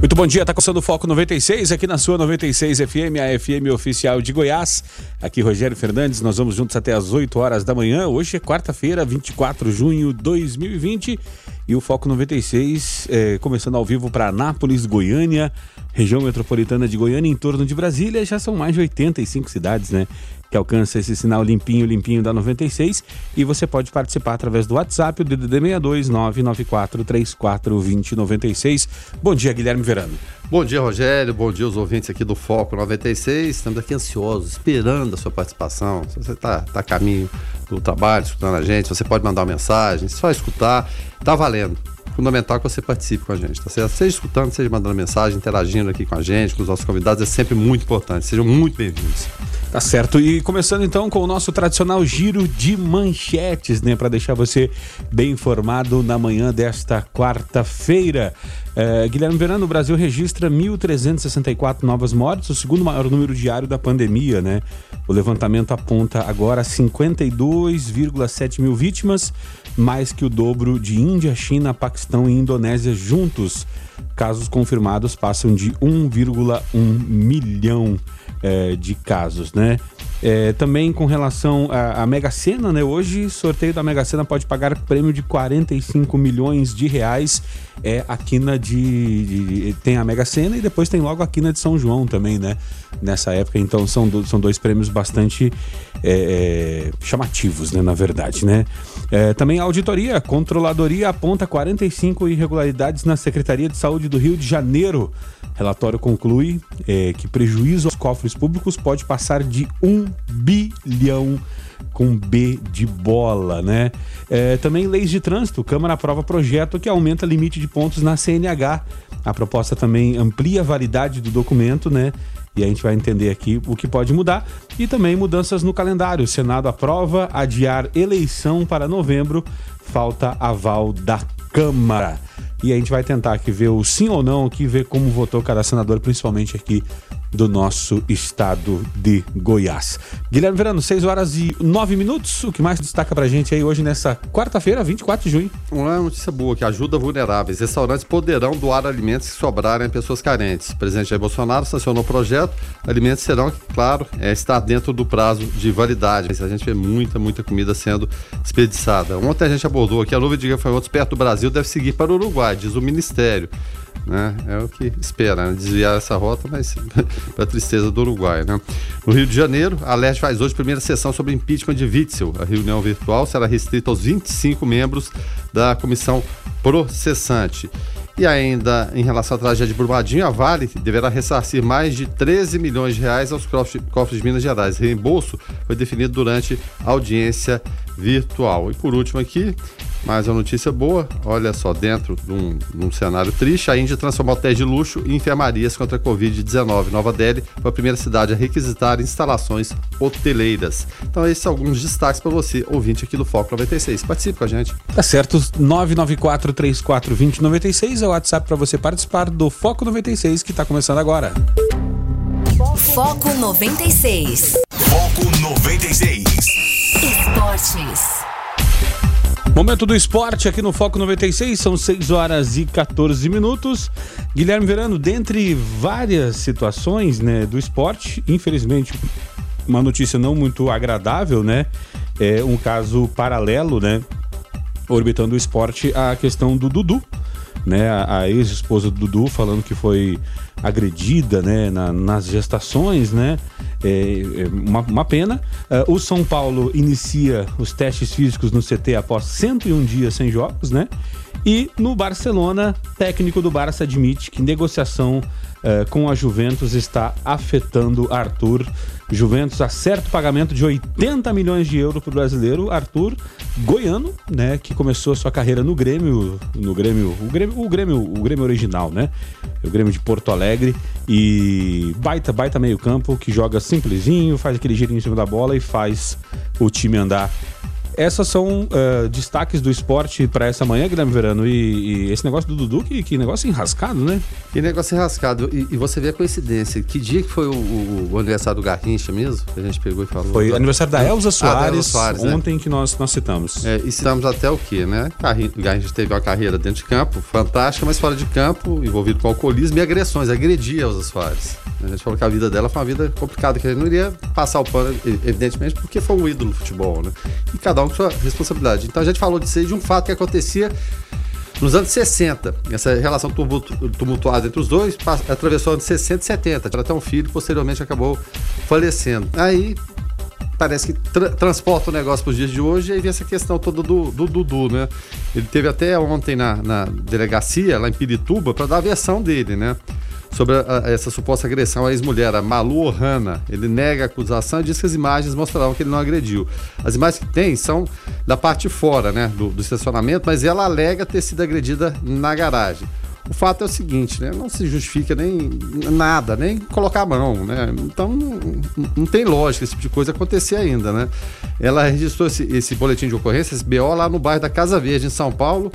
Muito bom dia, tá começando o Foco 96 aqui na sua 96 FM, a FM oficial de Goiás. Aqui Rogério Fernandes, nós vamos juntos até as 8 horas da manhã. Hoje é quarta-feira, 24 de junho de 2020 e o Foco 96 é, começando ao vivo para Anápolis, Goiânia, região metropolitana de Goiânia, em torno de Brasília. Já são mais de 85 cidades, né? Que alcança esse sinal limpinho, limpinho da 96. E você pode participar através do WhatsApp, o DDD 62 994 34 2096. Bom dia, Guilherme Verano. Bom dia, Rogério. Bom dia, os ouvintes aqui do Foco 96. Estamos aqui ansiosos, esperando a sua participação. Se você está tá a caminho do trabalho, escutando a gente, você pode mandar uma mensagem, só escutar, tá valendo. Fundamental que você participe com a gente, tá certo? Seja escutando, seja mandando mensagem, interagindo aqui com a gente, com os nossos convidados, é sempre muito importante. Sejam muito bem-vindos. Tá certo. E começando então com o nosso tradicional giro de manchetes, né, para deixar você bem informado na manhã desta quarta-feira. É, Guilherme Verano, o Brasil registra 1.364 novas mortes, o segundo maior número diário da pandemia, né? O levantamento aponta agora 52,7 mil vítimas, mais que o dobro de Índia, China, Paquistão e Indonésia juntos. Casos confirmados passam de 1,1 milhão é, de casos, né? É, também com relação à, Mega Sena, né? Hoje, sorteio da Mega Sena pode pagar prêmio de 45 milhões de reais. É a quina de, de, Tem a Mega Sena e depois tem logo a quina de São João também, né? Nessa época. Então são, do, são dois prêmios bastante é, é, chamativos, né? Na verdade, né? É, também a auditoria, controladoria aponta 45 irregularidades na Secretaria de Saúde do Rio de Janeiro. Relatório conclui é, que prejuízo aos cofres públicos pode passar de um bilhão com B de bola, né? É, também leis de trânsito. Câmara aprova projeto que aumenta limite de pontos na CNH. A proposta também amplia a validade do documento, né? E a gente vai entender aqui o que pode mudar. E também mudanças no calendário. O Senado aprova adiar eleição para novembro. Falta aval da Câmara e a gente vai tentar aqui ver o sim ou não, aqui ver como votou cada senador, principalmente aqui do nosso estado de Goiás. Guilherme Verano, 6 horas e 9 minutos. O que mais destaca pra gente aí hoje nessa quarta-feira, 24 de junho? Uma notícia boa que ajuda vulneráveis. Restaurantes poderão doar alimentos que sobrarem a pessoas carentes. O presidente Jair Bolsonaro sancionou o projeto. Alimentos serão, claro, é, estar dentro do prazo de validade. A gente vê muita, muita comida sendo desperdiçada. Ontem a gente abordou aqui a nuvem de gafanhotos perto do Brasil deve seguir para o Uruguai, diz o Ministério. Né? É o que espera, né? desviar essa rota, mas para tristeza do Uruguai. Né? No Rio de Janeiro, a Leste faz hoje primeira sessão sobre impeachment de Witzel. A reunião virtual será restrita aos 25 membros da comissão processante. E ainda em relação à tragédia de Brumadinho, a Vale deverá ressarcir mais de 13 milhões de reais aos cofres de Minas Gerais. Reembolso foi definido durante a audiência virtual. E por último aqui, mais uma notícia boa, olha só, dentro de um, de um cenário triste, a Índia transformou hotéis de luxo em enfermarias contra a Covid-19. Nova Delhi foi a primeira cidade a requisitar instalações hoteleiras. Então, esses são alguns destaques para você, ouvinte aqui do Foco 96. Participe com a gente. Tá certo, 994 34 2096 é o WhatsApp para você participar do Foco 96 que está começando agora. Foco 96. Foco 96. Esportes. Momento do esporte aqui no Foco 96, são 6 horas e 14 minutos. Guilherme Verano, dentre várias situações né, do esporte, infelizmente, uma notícia não muito agradável, né? É um caso paralelo, né? Orbitando o esporte, a questão do Dudu, né? A, a ex-esposa do Dudu falando que foi agredida, né? Na, nas gestações, né? É, é uma, uma, pena. Uh, o São Paulo inicia os testes físicos no CT após 101 dias sem jogos, né? E no Barcelona, técnico do Barça admite que negociação uh, com a Juventus está afetando Arthur. Juventus acerta o pagamento de 80 milhões de euros para o brasileiro Arthur Goiano, né, que começou a sua carreira no Grêmio, no Grêmio, o Grêmio, o Grêmio, o Grêmio original, né? O Grêmio de Porto Alegre e baita, baita meio-campo que joga simplesinho, faz aquele girinho em cima da bola e faz o time andar essas são uh, destaques do esporte para essa manhã, Guilherme Verano. E, e, esse negócio do Dudu, que, que negócio enrascado, né? Que negócio enrascado. E, e você vê a coincidência. Que dia que foi o, o, o, aniversário do Garrincha mesmo? Que a gente pegou e falou. Foi aniversário da Elza Soares, ah, da Elza Soares né? ontem né? que nós, nós citamos. É, e citamos até o quê, né? O Garrincha teve uma carreira dentro de campo, fantástica, mas fora de campo, envolvido com alcoolismo e agressões. Agredia a Elza Soares. A gente falou que a vida dela foi uma vida complicada, que a gente não iria passar o pano, evidentemente, porque foi um ídolo do futebol, né? E cada um sua responsabilidade. Então a gente falou disso aí, de um fato que acontecia nos anos 60. Essa relação tumultuada entre os dois atravessou anos 60 e 70. Ela até um filho, posteriormente acabou falecendo. Aí parece que tra transporta o negócio para os dias de hoje e aí vem essa questão toda do, do Dudu, né? Ele teve até ontem na, na delegacia, lá em Pirituba, para dar a versão dele, né? Sobre a, essa suposta agressão à ex-mulher, a Malu Ohana. Ele nega a acusação e diz que as imagens mostravam que ele não agrediu. As imagens que tem são da parte de fora né, do, do estacionamento, mas ela alega ter sido agredida na garagem. O fato é o seguinte, né? Não se justifica nem nada, nem colocar a mão, né? Então não, não tem lógica esse tipo de coisa acontecer ainda, né? Ela registrou esse, esse boletim de ocorrência, esse BO, lá no bairro da Casa Verde, em São Paulo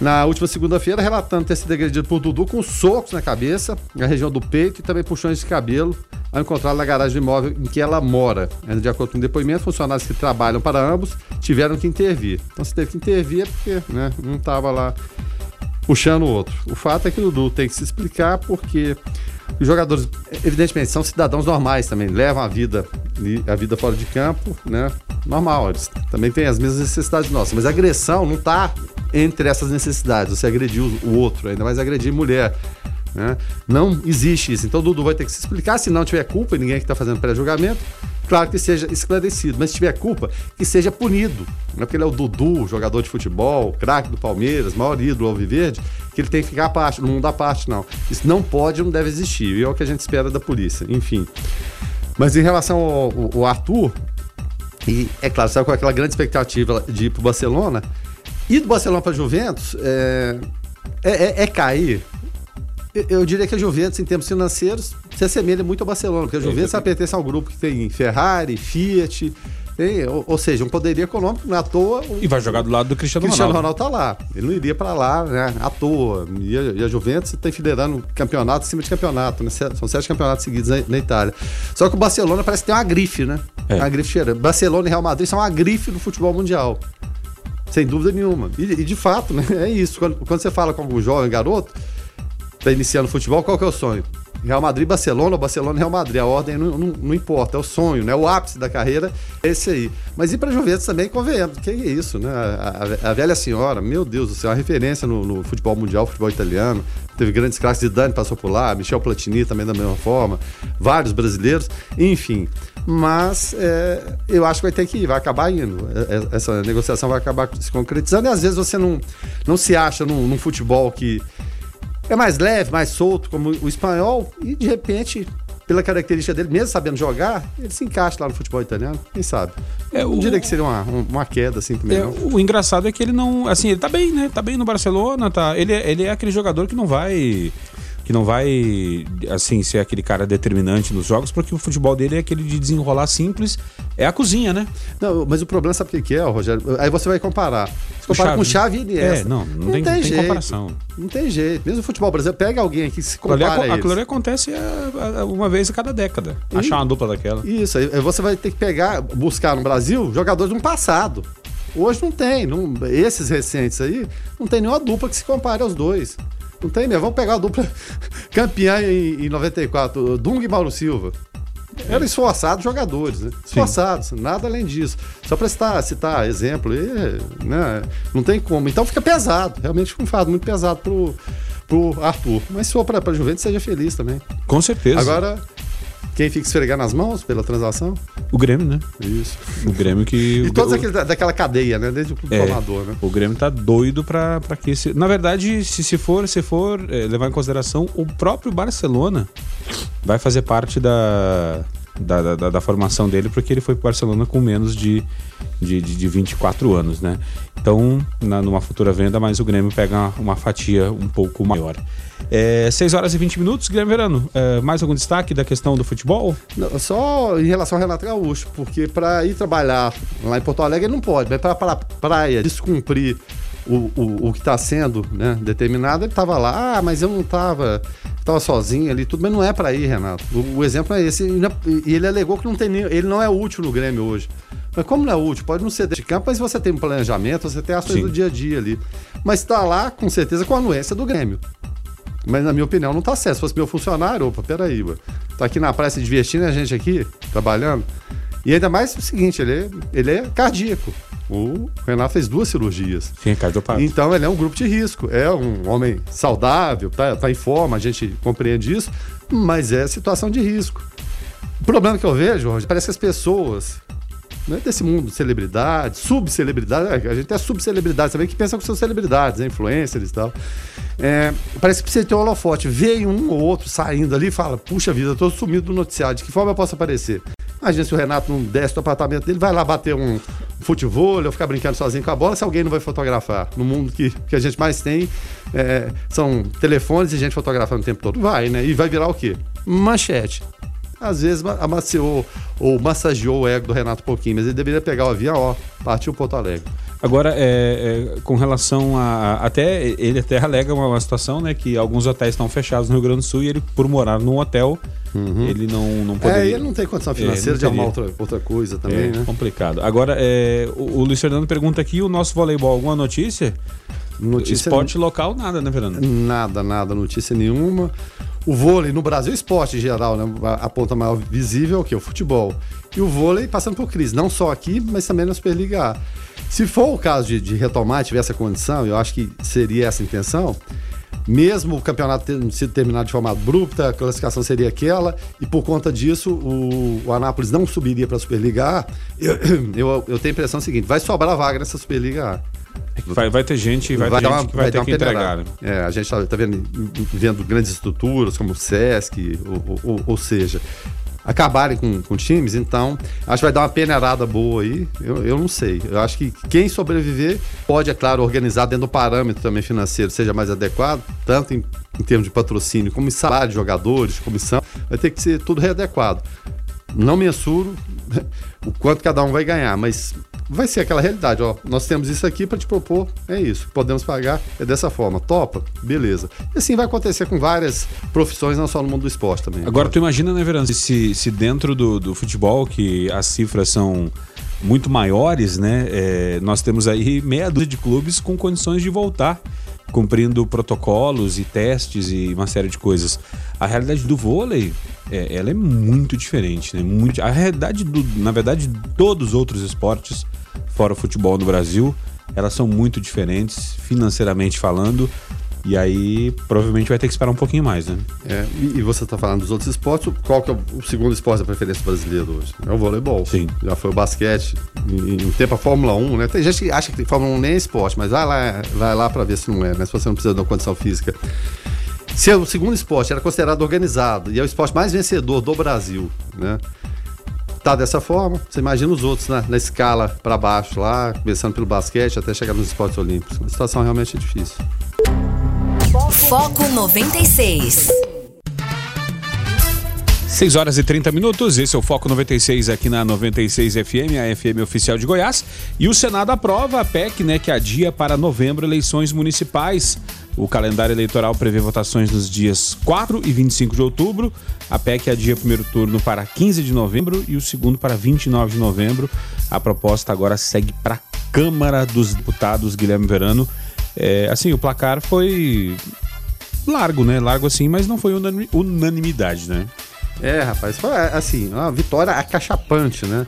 na última segunda-feira, relatando ter sido agredido por Dudu com socos na cabeça, na região do peito e também puxões de cabelo, ao encontrá-la na garagem do imóvel em que ela mora. De acordo com o depoimento, funcionários que trabalham para ambos tiveram que intervir. Então, se teve que intervir é porque né, um estava lá puxando o outro. O fato é que o Dudu tem que se explicar porque os jogadores, evidentemente, são cidadãos normais também, levam a vida, a vida fora de campo, né? Normal, eles também têm as mesmas necessidades nossas, mas a agressão não está entre essas necessidades. Você agrediu o outro, ainda mais agredir mulher. Né? Não existe isso. Então o Dudu vai ter que se explicar. Se não tiver culpa, ninguém que está fazendo pré-julgamento, claro que seja esclarecido. Mas se tiver culpa, que seja punido. Não é porque ele é o Dudu, jogador de futebol, craque do Palmeiras, maior ídolo Alviverde, que ele tem que ficar à parte, no mundo à parte, não. Isso não pode, não deve existir. E é o que a gente espera da polícia. Enfim. Mas em relação ao, ao Arthur, e é claro, saiu com aquela grande expectativa de ir para o Barcelona, e do Barcelona para Juventus é, é, é, é cair. Eu, diria que a Juventus, em termos financeiros, se assemelha muito ao Barcelona, porque a Juventus é, pertence ao grupo que tem Ferrari, Fiat, tem, ou, ou, seja, um poderio econômico, não é à toa. E vai jogar do lado do Cristiano, Cristiano Ronaldo. Cristiano Ronaldo tá lá. Ele não iria para lá, né? À toa. E a, e a Juventus está enfileirando campeonato em cima de campeonato, né? São sete campeonatos seguidos na, na, Itália. Só que o Barcelona parece que tem uma grife, né? É. Uma grife cheira. Barcelona e Real Madrid são uma grife do futebol mundial. Sem dúvida nenhuma. E, e de fato, né, é isso. Quando, quando, você fala com algum jovem garoto, está iniciando futebol, qual que é o sonho? Real Madrid, Barcelona, Barcelona, Real Madrid. A ordem não, não, não, importa, é o sonho, né? O ápice da carreira é esse aí. Mas e para Juventus também, convenhamos, que é isso, né? A, a, a, velha senhora, meu Deus do céu, uma referência no, no, futebol mundial, futebol italiano. Teve grandes craques, Zidane passou por lá, Michel Platini também da mesma forma, vários brasileiros, enfim mas é, eu acho que vai ter que ir, vai acabar indo. É, é, essa negociação vai acabar se concretizando e às vezes você não, não se acha num, num futebol que é mais leve, mais solto, como o espanhol, e de repente pela característica dele, mesmo sabendo jogar, ele se encaixa lá no futebol italiano, quem sabe? É, não o... diria que seria uma, uma queda assim também. É, o engraçado é que ele não. Assim, ele tá bem, né? Tá bem no Barcelona, tá. Ele, é, ele é aquele jogador que não vai que não vai, assim, ser aquele cara determinante nos jogos, porque o futebol dele é aquele de desenrolar simples, é a cozinha, né? Não, mas o problema sabe o que é, Rogério? Aí você vai comparar. Você compara com Chave e Iniesta. É, não, não, não tem, tem, tem comparação. Não tem jeito. Mesmo o futebol brasileiro, pega alguém aqui que se compara Aquilo ali acontece é, é, uma vez a cada década. E, achar uma dupla daquela. Isso, aí você vai ter que pegar, buscar no Brasil jogadores do passado. Hoje não tem, não, esses recentes aí, não tem nenhuma dupla que se compare aos dois. Não tem mesmo. Vamos pegar a dupla campeã em, em 94, Dung e Mauro Silva. Eram esforçados jogadores, né? Esforçados, Sim. nada além disso. Só para citar, citar exemplo, e, né? não tem como. Então fica pesado, realmente fica um fardo muito pesado pro, pro Arthur. Mas se for para a Juventus, seja feliz também. Com certeza. Agora, quem fica esfregar nas mãos pela transação? O Grêmio, né? Isso. O Grêmio que. e todos aqueles daquela cadeia, né? Desde o clube é, formador, né? O Grêmio tá doido pra, pra que esse. Na verdade, se, se for, se for é, levar em consideração, o próprio Barcelona vai fazer parte da da, da, da formação dele, porque ele foi pro Barcelona com menos de, de, de, de 24 anos, né? Então, na, numa futura venda, mas o Grêmio pega uma, uma fatia um pouco maior. É, 6 horas e 20 minutos, Guilherme Verano. É, mais algum destaque da questão do futebol? Não, só em relação ao Renato Gaúcho, porque para ir trabalhar lá em Porto Alegre ele não pode, mas para a praia descumprir o, o, o que está sendo né, determinado, ele estava lá, ah, mas eu não estava estava sozinho ali, tudo, mas não é para ir, Renato. O, o, exemplo é esse. E ele alegou que não tem nem, ele não é útil no Grêmio hoje. Mas como não é útil? Pode não ser de campo, mas você tem um planejamento, você tem as coisas do dia a dia ali. Mas está lá, com certeza, com a anuência do Grêmio. Mas na minha opinião não está certo. Se fosse meu funcionário, opa, peraí, ué. tá aqui na praia se divertindo, a gente aqui, trabalhando. E ainda mais o seguinte, ele é, ele é cardíaco. O Renato fez duas cirurgias. Sim, cardiopata. Então ele é um grupo de risco. É um homem saudável, tá, tá em forma, a gente compreende isso, mas é situação de risco. O problema que eu vejo, Jorge, parece que as pessoas né, desse mundo, celebridades, subcelebridades, a gente é subcelebridades também que pensam que são celebridades, né, influencers e tal. É, parece que precisa ter um holofote. Vê um ou outro saindo ali e fala: Puxa vida, eu tô sumido do noticiário, de que forma eu posso aparecer? Imagina se o Renato não desce do apartamento dele, vai lá bater um futebol ou ficar brincando sozinho com a bola, se alguém não vai fotografar. No mundo que, que a gente mais tem, é, são telefones e gente fotografando o tempo todo. Vai, né? E vai virar o quê? Manchete. Às vezes amaciou ou massageou o ego do Renato um pouquinho, mas ele deveria pegar o avião, ó, partiu Porto Alegre. Agora, é, é, com relação a. Até ele até alega uma, uma, situação, né? Que alguns hotéis estão fechados no Rio Grande do Sul e ele, por morar num hotel, uhum. ele não, não poderia. É, ele não tem condição é, financeira de arrumar outra, outra coisa também, é, né? complicado. Agora, é, o, o Luiz Fernando pergunta aqui: o nosso voleibol, alguma notícia? Notícia. Esporte local, nada, né, Fernando? Nada, nada, notícia nenhuma. O vôlei no Brasil, esporte em geral, né? A ponta maior visível é o futebol. E o vôlei passando por crise, não só aqui, mas também na Superliga A. Se for o caso de, de retomar, tiver essa condição, eu acho que seria essa a intenção, mesmo o campeonato tendo sido terminado de forma abrupta, a classificação seria aquela, e por conta disso o, o Anápolis não subiria para a Superliga A, eu, eu, eu, tenho a impressão seguinte: vai sobrar vaga nessa Superliga A. Vai, vai ter gente, vai, vai ter, uma, que vai, vai ter que entregar. É, a gente está tá vendo, vendo grandes estruturas como o Sesc, ou, ou, ou seja, acabarem com, com times, então acho que vai dar uma peneirada boa aí. Eu, eu não sei. Eu acho que quem sobreviver pode, é claro, organizar dentro do parâmetro também financeiro, seja mais adequado, tanto em, em termos de patrocínio como em salário de jogadores, de comissão, vai ter que ser tudo readequado. Não mensuro o quanto cada um vai ganhar, mas vai ser aquela realidade, ó. Nós temos isso aqui para te propor, é isso. Podemos pagar, é dessa forma. Topa? Beleza. E assim vai acontecer com várias profissões, não só no mundo do esporte também. Agora, tu imagina, né, Verano, se, se dentro do, do futebol, que as cifras são muito maiores, né? É, nós temos aí meia dúzia de clubes com condições de voltar cumprindo protocolos e testes e uma série de coisas. A realidade do vôlei, é, ela é muito diferente, né? Muito, a realidade, do, na verdade, de todos os outros esportes fora o futebol no Brasil, elas são muito diferentes, financeiramente falando. E aí, provavelmente vai ter que esperar um pouquinho mais, né? É, e, você está falando dos outros esportes, qual que é o segundo esporte da preferência brasileira hoje? É o voleibol. Sim. Já foi o basquete, em um tempo a Fórmula 1, né? Tem gente que acha que Fórmula 1 nem é esporte, mas vai lá, vai lá para ver se não é, né? Se você não precisa de uma condição física. Se é o segundo esporte era considerado organizado e é o esporte mais vencedor do Brasil, né? Tá dessa forma, você imagina os outros né? na escala para baixo lá, começando pelo basquete até chegar nos esportes olímpicos. A situação realmente é difícil. Foco 96. 6 horas e 30 minutos, esse é o Foco 96 aqui na 96 FM, a FM oficial de Goiás. E o Senado aprova a PEC, né, que adia para novembro eleições municipais. O calendário eleitoral prevê votações nos dias 4 e 25 de outubro. A PEC adia o primeiro turno para 15 de novembro e o segundo para 29 de novembro. A proposta agora segue para a Câmara dos Deputados, Guilherme Verano. É, assim, o placar foi largo, né? Largo assim, mas não foi unanimidade, né? É, rapaz, foi assim, uma vitória acachapante, né?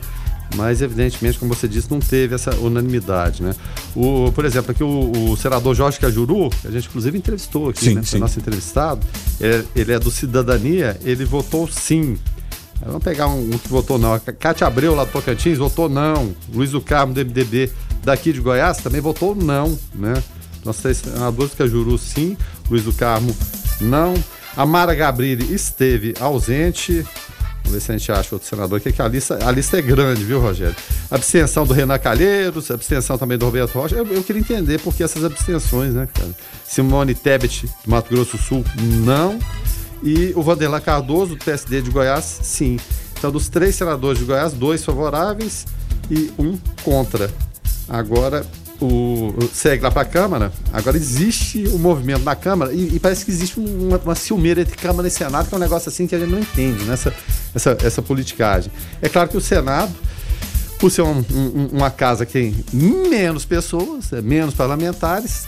Mas, evidentemente, como você disse, não teve essa unanimidade, né? O, por exemplo, aqui o, o senador Jorge Cajuru, que a gente inclusive entrevistou aqui, sim, né? Sim. nosso entrevistado, ele, ele, é do Cidadania, ele votou sim. Vamos pegar um, um que votou não. A Cátia Abreu, lá do Tocantins, votou não. Luiz do Carmo, do MDB, daqui de Goiás, também votou não, né? Nós três senadores, Cajuru sim, Luiz do Carmo não. A Mara Gabrilli esteve ausente. Vamos ver se a gente acha outro senador aqui, que a lista, a lista é grande, viu, Rogério? Abstenção do Renan Calheiros, abstenção também do Roberto Rocha. Eu, eu queria entender por que essas abstenções, né, cara? Simone Tebet, do Mato Grosso do Sul, não. E o Vanderlan Cardoso, do PSD de Goiás, sim. Então, dos três senadores de Goiás, dois favoráveis e um contra. Agora, o, segue lá para a Câmara. Agora existe o um movimento na Câmara e, e, parece que existe uma, uma ciumeira entre Câmara e Senado, que é um negócio assim que a gente não entende nessa né? essa, essa politicagem. É claro que o Senado, por ser um, um, uma casa que tem menos pessoas, é, menos parlamentares,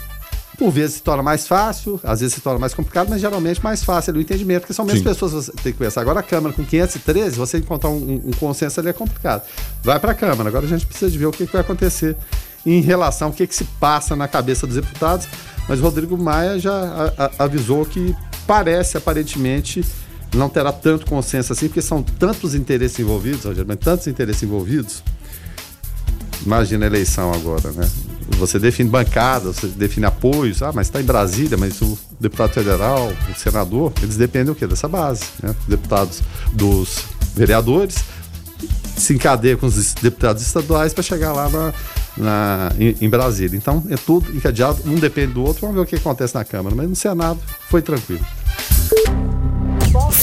por vezes se torna mais fácil, às vezes se torna mais complicado, mas geralmente mais fácil o entendimento, porque são menos Sim. pessoas que você tem que conversar. Agora a Câmara com 513, você encontrar um, um consenso ali é complicado. Vai para a Câmara, agora a gente precisa de ver o que, que vai acontecer em relação ao que, que se passa na cabeça dos deputados, mas Rodrigo Maia já a, a, avisou que parece, aparentemente, não terá tanto consenso assim, porque são tantos interesses envolvidos, Rogério, mas tantos interesses envolvidos. Imagina a eleição agora, né? Você define bancada, você define apoios, ah, mas está em Brasília, mas o deputado federal, o senador, eles dependem o quê? Dessa base, né? Deputados dos vereadores se encadeia com os deputados estaduais para chegar lá na, na, em, em, Brasília. Então é tudo encadeado, um depende do outro, vamos ver o que acontece na Câmara. Mas no Senado foi tranquilo.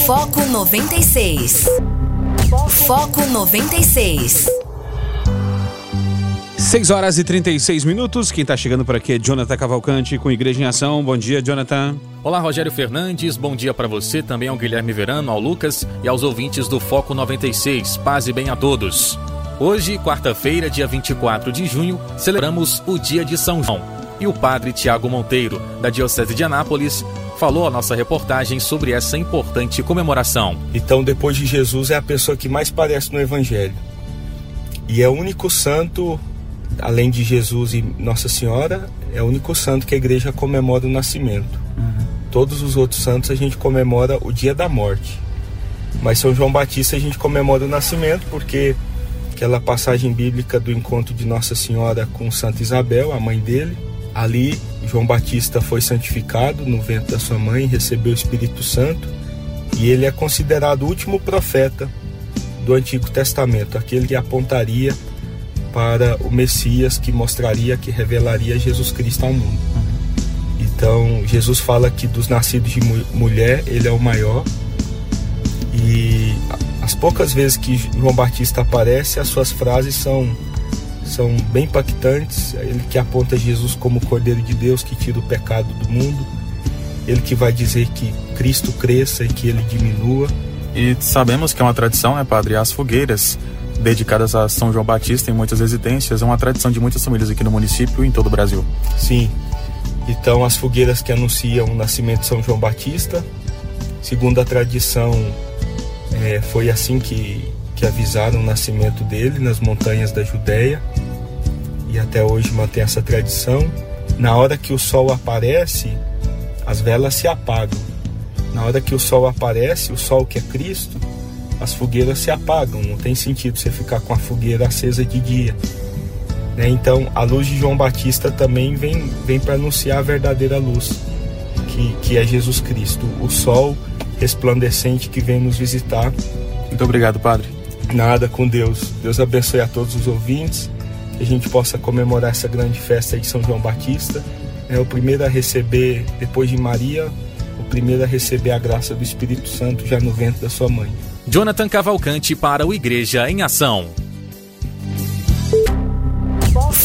Foco 96. Foco 96. 6 horas e 36 minutos. Quem está chegando por aqui é Jonathan Cavalcante com Igreja em Ação. Bom dia, Jonathan. Olá, Rogério Fernandes. Bom dia para você, também ao Guilherme Verano, ao Lucas e aos ouvintes do Foco 96. Paz e bem a todos. Hoje, quarta-feira, dia 24 de junho, celebramos o Dia de São João. E o padre Tiago Monteiro, da Diocese de Anápolis, falou a nossa reportagem sobre essa importante comemoração. Então, depois de Jesus, é a pessoa que mais parece no Evangelho. E é o único santo além de Jesus e Nossa Senhora, é o único santo que a igreja comemora o nascimento. Uhum. Todos os outros santos a gente comemora o dia da morte. Mas São João Batista a gente comemora o nascimento porque aquela passagem bíblica do encontro de Nossa Senhora com Santa Isabel, a mãe dele, ali João Batista foi santificado no ventre da sua mãe, recebeu o Espírito Santo e ele é considerado o último profeta do Antigo Testamento, aquele que apontaria para o Messias que mostraria, que revelaria Jesus Cristo ao mundo. Então, Jesus fala que dos nascidos de mulher, ele é o maior. E as poucas vezes que João Batista aparece, as suas frases são são bem impactantes. Ele que aponta Jesus como o Cordeiro de Deus que tira o pecado do mundo. Ele que vai dizer que Cristo cresça e que ele diminua. E sabemos que é uma tradição, né, padre? As fogueiras dedicadas a São João Batista em muitas residências. É uma tradição de muitas famílias aqui no município e em todo o Brasil. Sim. Então, as fogueiras que anunciam o nascimento de São João Batista, segundo a tradição, é, foi assim que, que avisaram o nascimento dele nas montanhas da Judéia e até hoje mantém essa tradição. Na hora que o sol aparece, as velas se apagam. Na hora que o sol aparece, o sol que é Cristo, as fogueiras se apagam, não tem sentido você ficar com a fogueira acesa de dia. Né? Então, a luz de João Batista também vem, vem para anunciar a verdadeira luz, que, que é Jesus Cristo, o sol resplandecente que vem nos visitar. Muito obrigado, Padre. Nada com Deus. Deus abençoe a todos os ouvintes, que a gente possa comemorar essa grande festa de São João Batista. É o primeiro a receber, depois de Maria, o primeiro a receber a graça do Espírito Santo já no ventre da sua mãe. Jonathan Cavalcante para o Igreja em Ação.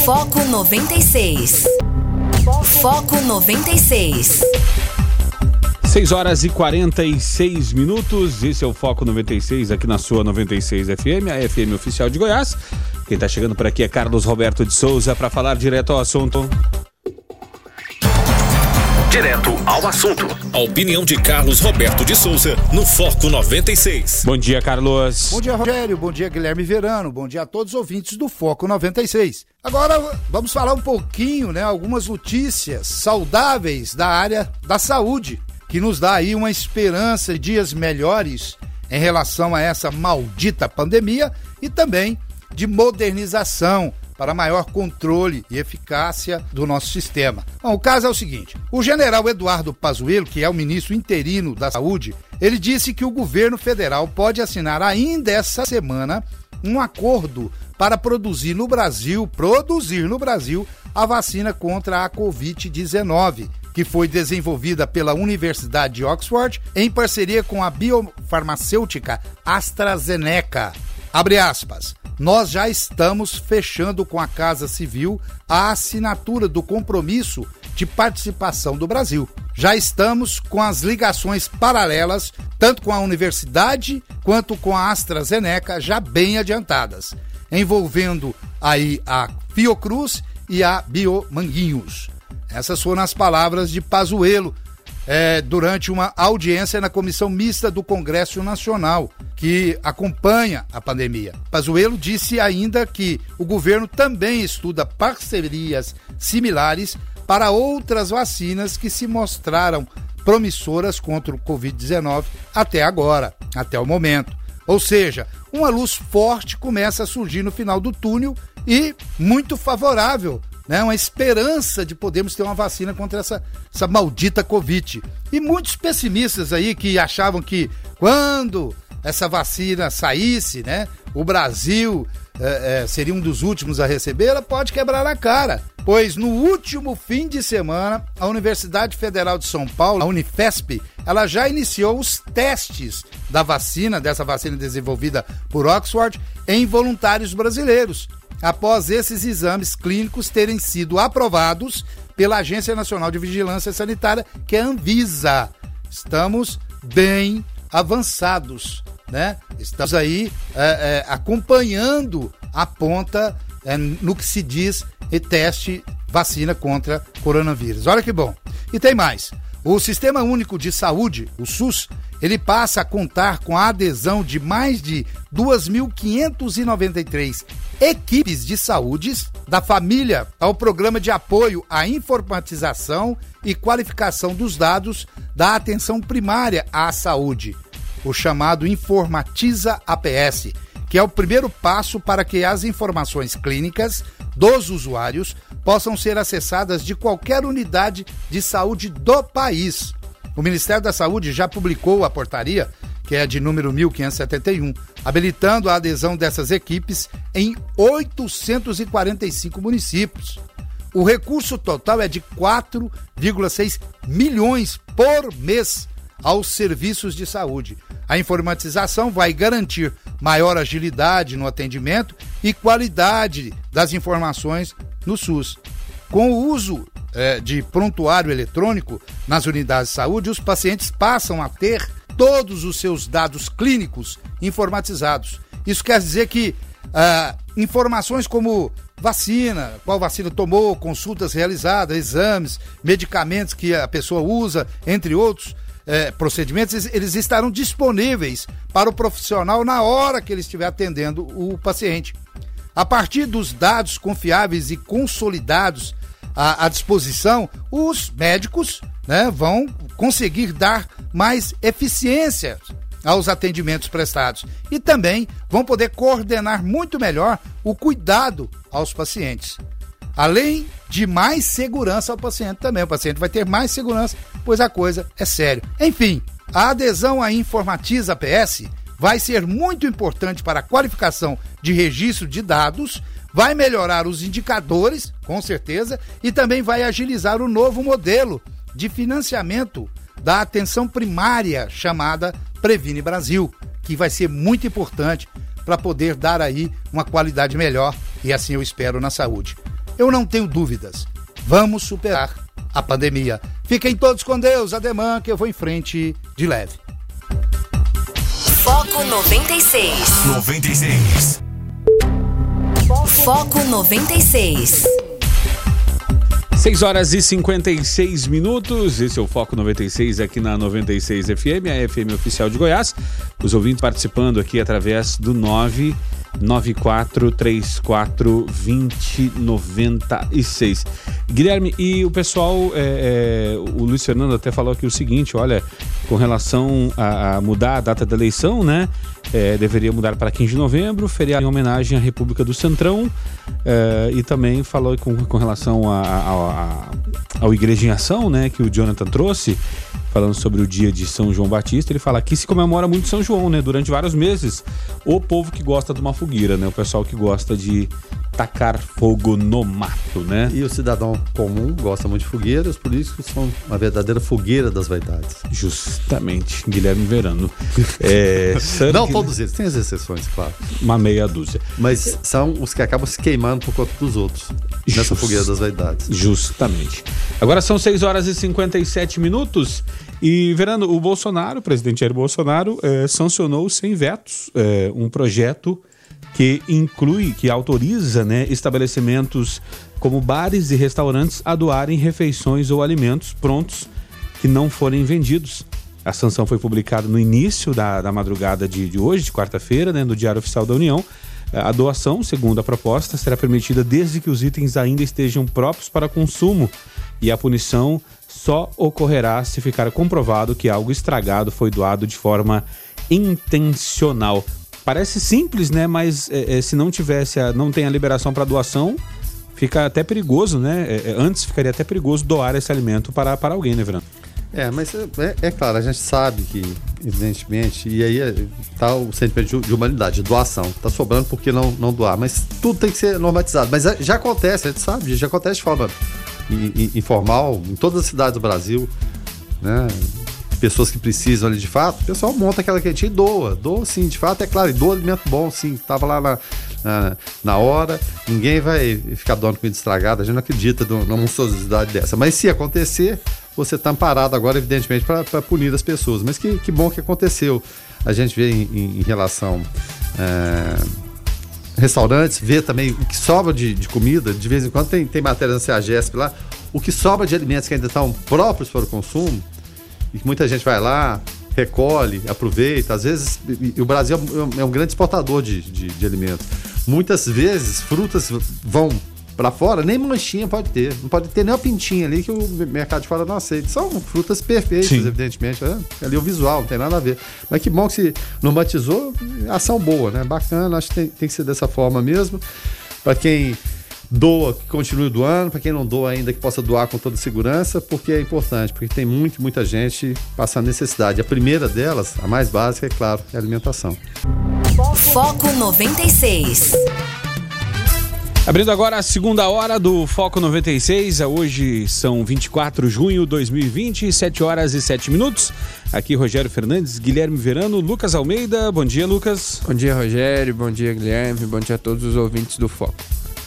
Foco 96. Foco 96. 6 horas e 46 minutos. Esse é o Foco 96 aqui na sua 96 FM, a FM oficial de Goiás. Quem está chegando por aqui é Carlos Roberto de Souza para falar direto ao assunto. Direto ao assunto. A opinião de Carlos Roberto de Souza no Foco 96. Bom dia, Carlos. Bom dia, Rogério. Bom dia, Guilherme Verano. Bom dia a todos os ouvintes do Foco 96. Agora vamos falar um pouquinho, né, algumas notícias saudáveis da área da saúde, que nos dá aí uma esperança de dias melhores em relação a essa maldita pandemia e também de modernização para maior controle e eficácia do nosso sistema. Bom, o caso é o seguinte: o general Eduardo Pazuello, que é o ministro interino da Saúde, ele disse que o governo federal pode assinar ainda essa semana um acordo para produzir no Brasil, produzir no Brasil a vacina contra a COVID-19, que foi desenvolvida pela Universidade de Oxford em parceria com a biofarmacêutica AstraZeneca. Abre aspas. Nós já estamos fechando com a Casa Civil a assinatura do compromisso de participação do Brasil. Já estamos com as ligações paralelas, tanto com a universidade quanto com a AstraZeneca, já bem adiantadas, envolvendo aí a Fiocruz e a Biomanguinhos. Essas foram as palavras de Pazuello é, durante uma audiência na Comissão Mista do Congresso Nacional, que acompanha a pandemia. Pazuello disse ainda que o governo também estuda parcerias similares para outras vacinas que se mostraram promissoras contra o Covid-19 até agora, até o momento. Ou seja, uma luz forte começa a surgir no final do túnel e muito favorável, né? Uma esperança de podermos ter uma vacina contra essa, essa maldita Covid. E muitos pessimistas aí que achavam que quando essa vacina saísse, né, o Brasil é, é, seria um dos últimos a recebê-la, pode quebrar a cara. Pois no último fim de semana, a Universidade Federal de São Paulo, a Unifesp, ela já iniciou os testes da vacina, dessa vacina desenvolvida por Oxford, em voluntários brasileiros após esses exames clínicos terem sido aprovados pela Agência Nacional de Vigilância Sanitária, que é a Anvisa. Estamos bem avançados, né? Estamos aí é, é, acompanhando a ponta é, no que se diz e teste vacina contra coronavírus. Olha que bom. E tem mais. O Sistema Único de Saúde, o SUS, ele passa a contar com a adesão de mais de 2.593 equipes de saúde da família ao programa de apoio à informatização e qualificação dos dados da atenção primária à saúde, o chamado Informatiza APS, que é o primeiro passo para que as informações clínicas dos usuários possam ser acessadas de qualquer unidade de saúde do país o Ministério da Saúde já publicou a portaria, que é de número 1571, habilitando a adesão dessas equipes em 845 municípios. O recurso total é de 4,6 milhões por mês aos serviços de saúde. A informatização vai garantir maior agilidade no atendimento e qualidade das informações no SUS. Com o uso é, de prontuário eletrônico nas unidades de saúde, os pacientes passam a ter todos os seus dados clínicos informatizados. Isso quer dizer que ah, informações como vacina, qual vacina tomou, consultas realizadas, exames, medicamentos que a pessoa usa, entre outros eh, procedimentos, eles estarão disponíveis para o profissional na hora que ele estiver atendendo o paciente. A partir dos dados confiáveis e consolidados à, à disposição, os médicos né, vão conseguir dar mais eficiência aos atendimentos prestados e também vão poder coordenar muito melhor o cuidado aos pacientes. Além de mais segurança ao paciente também. O paciente vai ter mais segurança, pois a coisa é séria. Enfim, a adesão à Informatiza PS vai ser muito importante para a qualificação de registro de dados vai melhorar os indicadores, com certeza, e também vai agilizar o novo modelo de financiamento da atenção primária chamada Previne Brasil, que vai ser muito importante para poder dar aí uma qualidade melhor e assim eu espero na saúde. Eu não tenho dúvidas. Vamos superar a pandemia. Fiquem todos com Deus, ademã que eu vou em frente de leve. Foco 96. 96. Foco 96. 6 horas e 56 minutos. Esse é o Foco 96 aqui na 96 FM, a FM oficial de Goiás. Os ouvintes participando aqui através do 99434 2096. Guilherme, e o pessoal, é, é, o Luiz Fernando até falou aqui o seguinte: olha, com relação a, a mudar a data da eleição, né? é, deveria mudar para 15 de novembro, feriado em homenagem à República do Centrão, é, e também falou com, com relação a, a, a, ao Igreja em Ação, né, que o Jonathan trouxe, falando sobre o dia de São João Batista, ele fala que se comemora muito São João, né, durante vários meses. O povo que gosta de uma fogueira, né, o pessoal que gosta de tacar fogo no mato, né? E o cidadão comum gosta muito de fogueira, os políticos são uma verdadeira fogueira das vaidades. Justamente, Guilherme Verano. É, Não todos eles, tem as exceções, claro. Uma meia dúzia. Mas são os que acabam se queimando por conta dos outros, nessa Just, fogueira das vaidades. Justamente. Agora são 6 horas e 57 minutos. E, Verano, o Bolsonaro, o presidente Jair Bolsonaro, é, sancionou sem vetos é, um projeto que inclui, que autoriza né, estabelecimentos como bares e restaurantes a doarem refeições ou alimentos prontos que não forem vendidos. A sanção foi publicada no início da, da madrugada de, de hoje, de quarta-feira, né, no Diário Oficial da União. A doação, segundo a proposta, será permitida desde que os itens ainda estejam próprios para consumo e a punição só ocorrerá se ficar comprovado que algo estragado foi doado de forma intencional. Parece simples, né? Mas é, é, se não tivesse, a, não tem a liberação para doação, fica até perigoso, né? É, é, antes ficaria até perigoso doar esse alimento para, para alguém, né, Verano? É, mas é, é, é, claro, a gente sabe que, evidentemente, e aí está o sentimento de, de, humanidade, de doação. Está sobrando porque não, não doar. Mas tudo tem que ser normatizado. Mas já acontece, a gente sabe, já acontece de forma informal em todas as cidades do Brasil. Né? pessoas que precisam ali de fato, o pessoal monta aquela quentinha e doa. Doa sim, de fato, é claro, e doa alimento bom, sim. Tava lá na, na, na hora, ninguém vai ficar doando comida estragada, a gente não acredita numa monstruosidade dessa. Mas se acontecer, você está amparado agora, evidentemente, para punir as pessoas. Mas que, que bom que aconteceu. A gente vê em, em, relação. É, restaurantes, vê também o que sobra de, de, comida, de vez em quando tem, tem matéria na CEAGESP lá, o que sobra de alimentos que ainda estão próprios para o consumo, e que muita gente vai lá, recolhe, aproveita. Às vezes, e o Brasil é um grande exportador de, de, de alimentos. Muitas vezes, frutas vão para fora, nem manchinha pode ter. Não pode ter nem uma pintinha ali que o mercado de fora não aceita. São frutas perfeitas, Sim. evidentemente. É, ali o visual, não tem nada a ver. Mas que bom que se normatizou, ação boa, né? Bacana, acho que tem, tem que ser dessa forma mesmo. Para quem doa, que continue doando, para quem não doa ainda, que possa doar com toda segurança, porque é importante, porque tem muito, muita gente passando necessidade. A primeira delas, a mais básica, é claro, é a alimentação. Foco 96. Abrindo agora a segunda hora do Foco 96, hoje são 24 de junho de 2020, 7 horas e 7 minutos. Aqui Rogério Fernandes, Guilherme Verano, Lucas Almeida. Bom dia, Lucas. Bom dia, Rogério. Bom dia, Guilherme. Bom dia a todos os ouvintes do Foco.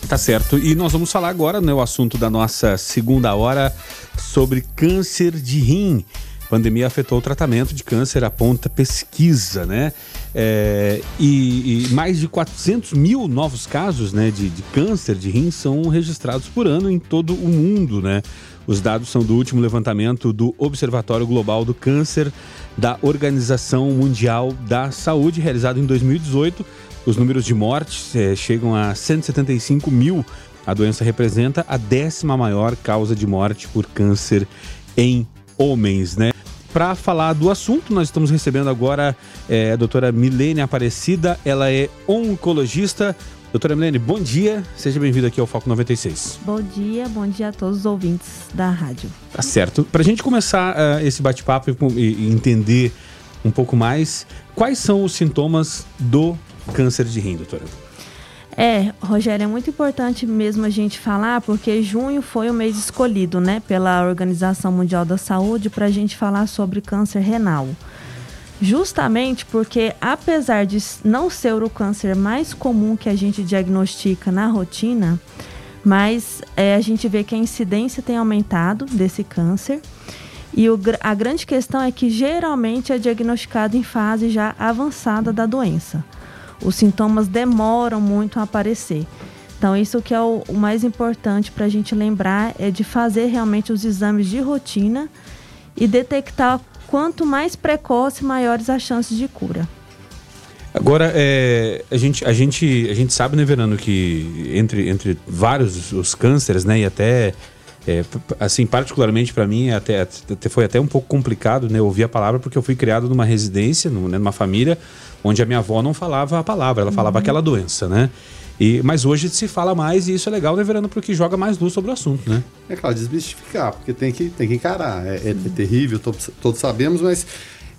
Tá certo. E nós vamos falar agora, né, o assunto da nossa segunda hora sobre câncer de rim. A pandemia afetou o tratamento de câncer, aponta pesquisa, né? É, e, e, mais de 400 mil novos casos né, de, de câncer de rim são registrados por ano em todo o mundo, né? Os dados são do último levantamento do Observatório Global do Câncer da Organização Mundial da Saúde, realizado em 2018 os números de mortes é, chegam a 175 mil. A doença representa a décima maior causa de morte por câncer em homens, né? Para falar do assunto, nós estamos recebendo agora é, a doutora Milene Aparecida, ela é oncologista. Doutora Milene, bom dia, seja bem-vinda aqui ao Foco 96. Bom dia, bom dia a todos os ouvintes da rádio. Tá certo. Para a gente começar uh, esse bate-papo e, e entender um pouco mais, quais são os sintomas do câncer de rim, doutora? É, Rogério, é muito importante mesmo a gente falar, porque junho foi o mês escolhido, né, pela Organização Mundial da Saúde para a gente falar sobre câncer renal. Justamente porque, apesar de não ser o câncer mais comum que a gente diagnostica na rotina, mas é, a gente vê que a incidência tem aumentado desse câncer. E o, a grande questão é que geralmente é diagnosticado em fase já avançada da doença os sintomas demoram muito a aparecer. Então, isso que é o, o mais importante para a gente lembrar é de fazer realmente os exames de rotina e detectar quanto mais precoce, maiores as chances de cura. Agora, é, a, gente, a, gente, a gente sabe, né, Verano, que entre, entre vários os cânceres, né, e até É, assim, particularmente para mim, até, até, foi até um pouco complicado né, ouvir a palavra, porque eu fui criado numa residência, né, numa família, onde a minha avó não falava a palavra, ela falava uhum. aquela doença, né? E, mas hoje se fala mais e isso é legal, né, Verano, porque joga mais luz sobre o assunto, né? É claro, desmistificar, porque tem que, tem que encarar. É, é, é terrível, todos, todos sabemos, mas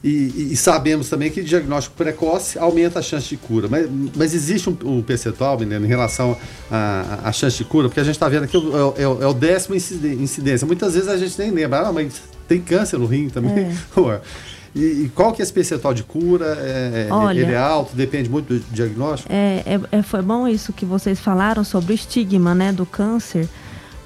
e, e, sabemos também que diagnóstico precoce aumenta a chance de cura. Mas, mas existe um, um percentual, menino, em relação à chance de cura, porque a gente está vendo aqui é, é, é, o décimo incidência. Muitas vezes a gente nem lembra, ah, mas tem câncer no rim também. É. e, e, qual que é esse percentual de cura? É, é, Olha, ele é alto, depende muito do diagnóstico? É, foi bom isso que vocês falaram sobre o estigma né, do câncer.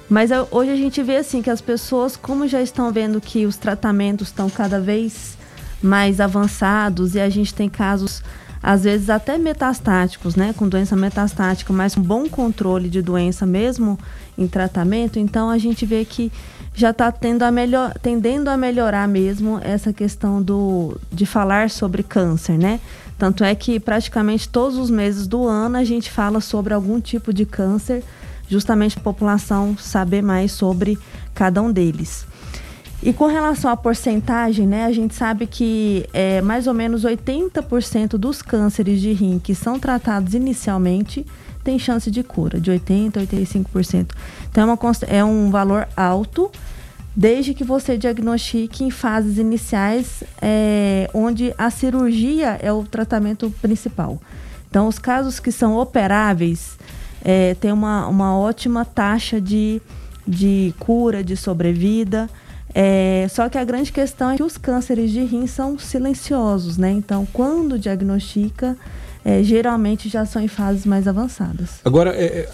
Mas hoje a gente vê assim que as pessoas, como já estão vendo que os tratamentos estão cada vez mais avançados e a gente tem casos às vezes até metastáticos, né, com doença metastática, mas um bom controle de doença mesmo em tratamento, então a gente vê que já está melhor, tendendo a melhorar mesmo essa questão do, de falar sobre câncer, né? Tanto é que praticamente todos os meses do ano a gente fala sobre algum tipo de câncer, justamente a população saber mais sobre cada um deles. E com relação à porcentagem, né, a gente sabe que é, mais ou menos 80% dos cânceres de rim que são tratados inicialmente tem chance de cura, de 80% a 85%. Então é, uma, é um valor alto, desde que você diagnostique em fases iniciais, é, onde a cirurgia é o tratamento principal. Então, os casos que são operáveis é, têm uma, uma ótima taxa de, de cura, de sobrevida. É, só que a grande questão é que os cânceres de rim são silenciosos, né? Então, quando diagnostica, é, geralmente já são em fases mais avançadas. Agora, é, é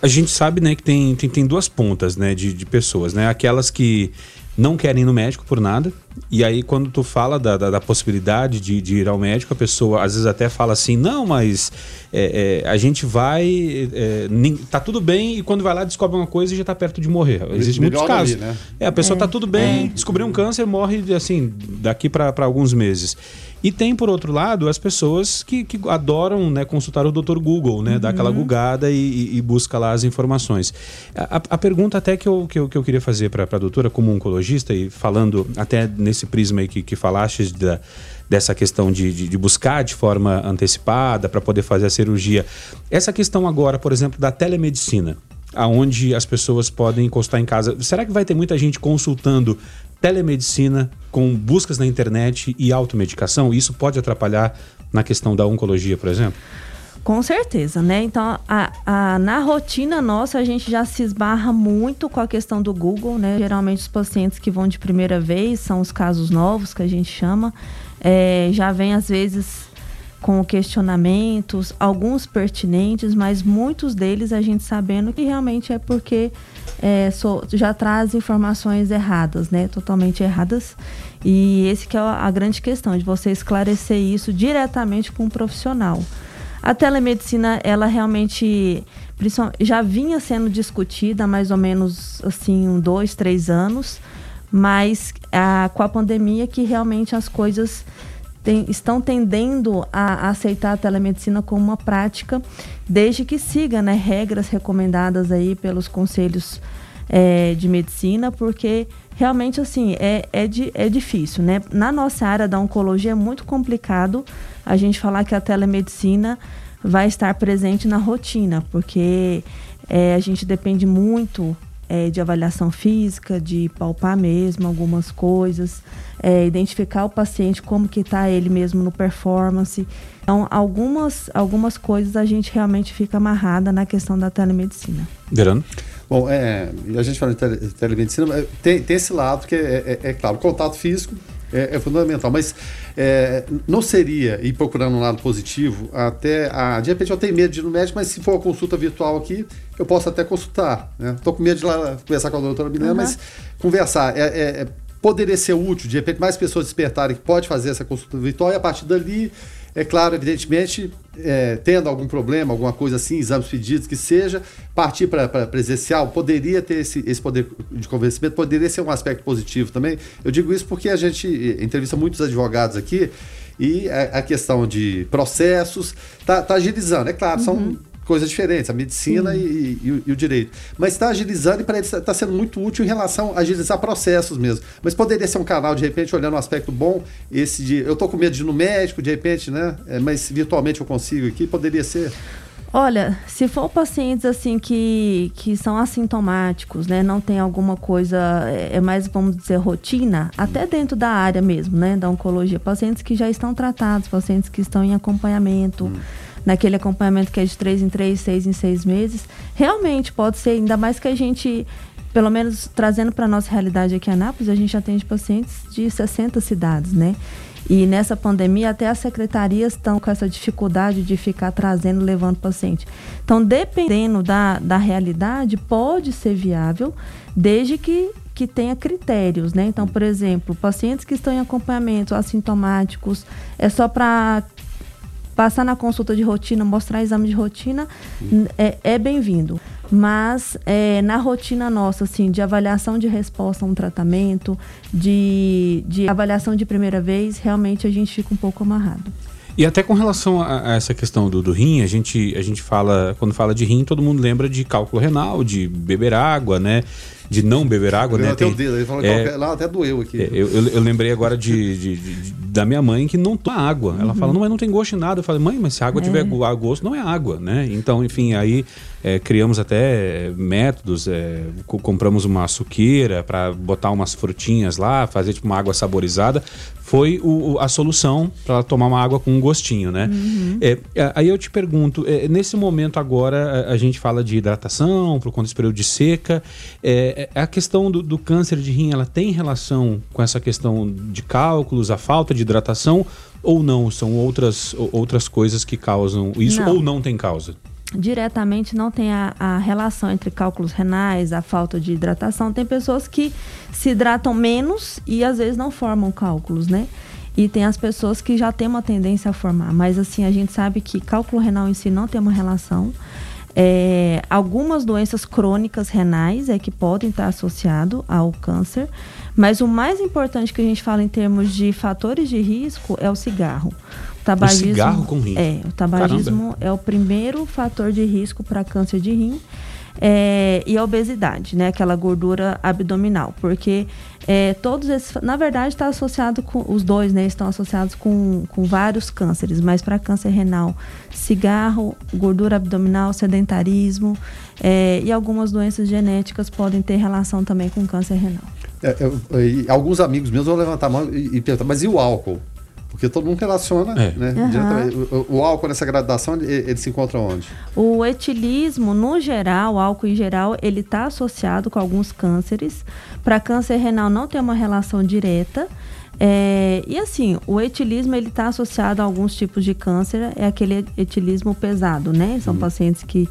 a gente sabe, né, que tem, tem, tem duas pontas, né, de, de pessoas, né? Aquelas que não querem ir no médico por nada. E aí, quando tu fala da, da, da possibilidade de, de, ir ao médico, a pessoa às vezes até fala assim: não, mas é, é, a gente vai. É, tá tudo bem, e quando vai lá descobre uma coisa e já tá perto de morrer. Existem muitos casos. Ali, né? É, a pessoa tá tudo bem, é. descobriu um câncer, morre assim, daqui para alguns meses. E tem, por outro lado, as pessoas que, que adoram né, consultar o Dr. Google, né? Uhum. Dar aquela gugada e, e, busca lá as informações. A, a, pergunta até que eu, que eu, que eu queria fazer para a doutora, como oncologista, e falando até nesse prisma aí que, que falaste da, dessa questão de, de, de, buscar de forma antecipada para poder fazer a cirurgia. Essa questão agora, por exemplo, da telemedicina aonde as pessoas podem encostar em casa. Será que vai ter muita gente consultando telemedicina com buscas na internet e automedicação? Isso pode atrapalhar na questão da oncologia, por exemplo? Com certeza, né? Então, a, a, na rotina nossa, a gente já se esbarra muito com a questão do Google, né? Geralmente, os pacientes que vão de primeira vez são os casos novos que a gente chama. É, já vem, às vezes, com questionamentos, alguns pertinentes, mas muitos deles a gente sabendo que realmente é porque é, so, já traz informações erradas, né? Totalmente erradas. E esse que é a grande questão, de você esclarecer isso diretamente com um profissional. A telemedicina, ela realmente já vinha sendo discutida há mais ou menos assim, um, dois, três anos, mas a, com a pandemia que realmente as coisas tem, estão tendendo a, a, aceitar a telemedicina como uma prática, desde que siga né, regras recomendadas aí pelos conselhos é, de medicina, porque realmente assim é, é, di, é difícil, né? Na nossa área da oncologia é muito complicado a gente falar que a telemedicina vai estar presente na rotina, porque é, a gente depende muito é, de avaliação física, de palpar mesmo algumas coisas, é, identificar o paciente, como que está ele mesmo no performance. Então, algumas, algumas coisas a gente realmente fica amarrada na questão da telemedicina. Verano? Bom, é, a gente fala de tele, telemedicina, tem, tem esse lado que é, é, é claro, contato físico é, é fundamental, mas é, não seria, e procurando um lado positivo, até, a, de repente eu tenho medo de ir no médico, mas se for uma consulta virtual aqui, eu posso até consultar, né? Tô com medo de lá conversar com a doutora Milena, uhum. mas conversar é, é, é, poderia ser útil, de repente mais pessoas despertarem que pode fazer essa consulta virtual e a partir dali é claro, evidentemente, é, tendo algum problema, alguma coisa assim, exames pedidos, que seja, partir para presencial, poderia ter esse, esse poder de convencimento, poderia ser um aspecto positivo também. Eu digo isso porque a gente entrevista muitos advogados aqui e a, a questão de processos está tá agilizando. É claro, uhum. são coisas diferentes, a medicina e, e, e, o direito. Mas está agilizando e para ele está tá sendo muito útil em relação a agilizar processos mesmo. Mas poderia ser um canal, de repente, olhando um aspecto bom, esse de. Eu estou com medo de ir no médico, de repente, né? É, mas virtualmente eu consigo aqui, poderia ser. Olha, se for pacientes assim que, que são assintomáticos, né, não tem alguma coisa, é, é mais, vamos dizer, rotina, até dentro da área mesmo, né, da oncologia, pacientes que já estão tratados, pacientes que estão em acompanhamento, hum. Naquele acompanhamento que é de três em três, seis em seis meses, realmente pode ser, ainda mais que a gente pelo menos trazendo para a nossa realidade aqui em Anápolis, a gente atende pacientes de 60 cidades, né? E nessa pandemia, até as secretarias estão com essa dificuldade de ficar trazendo, levando paciente. Então, dependendo da, da realidade, pode ser viável, desde que, que tenha critérios, né? Então, por exemplo, pacientes que estão em acompanhamento assintomáticos, é só para passar na consulta de rotina, mostrar exame de rotina, é, é bem-vindo mas é, na rotina nossa, assim, de avaliação de resposta a um tratamento, de, de avaliação de primeira vez, realmente a gente fica um pouco amarrado. E até com relação a, a, essa questão do, do rim, a gente, a gente fala, quando fala de rim, todo mundo lembra de cálculo renal, de beber água, né? De não beber água, né? Até Tem, o dedo, ele falou é, lá até doeu aqui. É, eu, eu, eu, lembrei agora de, de, de, da minha mãe que não toma água. Ela uhum. fala, não, mas não tem gosto de nada. Eu falei, mãe, mas se a água é. tiver gosto, não é água, né? Então, enfim, aí é, criamos até métodos, é, compramos uma suqueira para botar umas frutinhas lá, fazer tipo uma água saborizada. Foi o, a solução para tomar uma água com um gostinho, né? Uhum. É, aí eu te pergunto, é, nesse momento agora a, a, gente fala de hidratação, por conta desse período de seca. É, é, a questão do, do câncer de rim, ela tem relação com essa questão de cálculos, a falta de hidratação ou não? São outras, outras coisas que causam isso não. ou não tem causa? Diretamente não tem a, a, relação entre cálculos renais, a falta de hidratação. Tem pessoas que se hidratam menos e às vezes não formam cálculos, né? E tem as pessoas que já têm uma tendência a formar. Mas assim, a gente sabe que cálculo renal em si não tem uma relação. É, algumas doenças crônicas renais é que podem estar associado ao câncer, mas o mais importante que a gente fala em termos de fatores de risco é o cigarro tabagismo, o cigarro com rim. É, o tabagismo Caramba. é o primeiro fator de risco para câncer de rim. É, e a obesidade, né? Aquela gordura abdominal, porque é, todos esses, na verdade, está associado com os dois, né? Estão associados com, com vários cânceres, mas para câncer renal, cigarro, gordura abdominal, sedentarismo é, e algumas doenças genéticas podem ter relação também com câncer renal. É, eu, alguns amigos meus vão levantar a mão e, e perguntar, mas e o álcool? Porque todo mundo relaciona, é. né? Uhum. O, o, álcool nessa graduação, ele, ele, se encontra onde? O etilismo, no geral, o álcool em geral, ele está associado com alguns cânceres. Para câncer renal não tem uma relação direta. É, e assim, o etilismo ele está associado a alguns tipos de câncer, é aquele etilismo pesado, né? São hum. pacientes que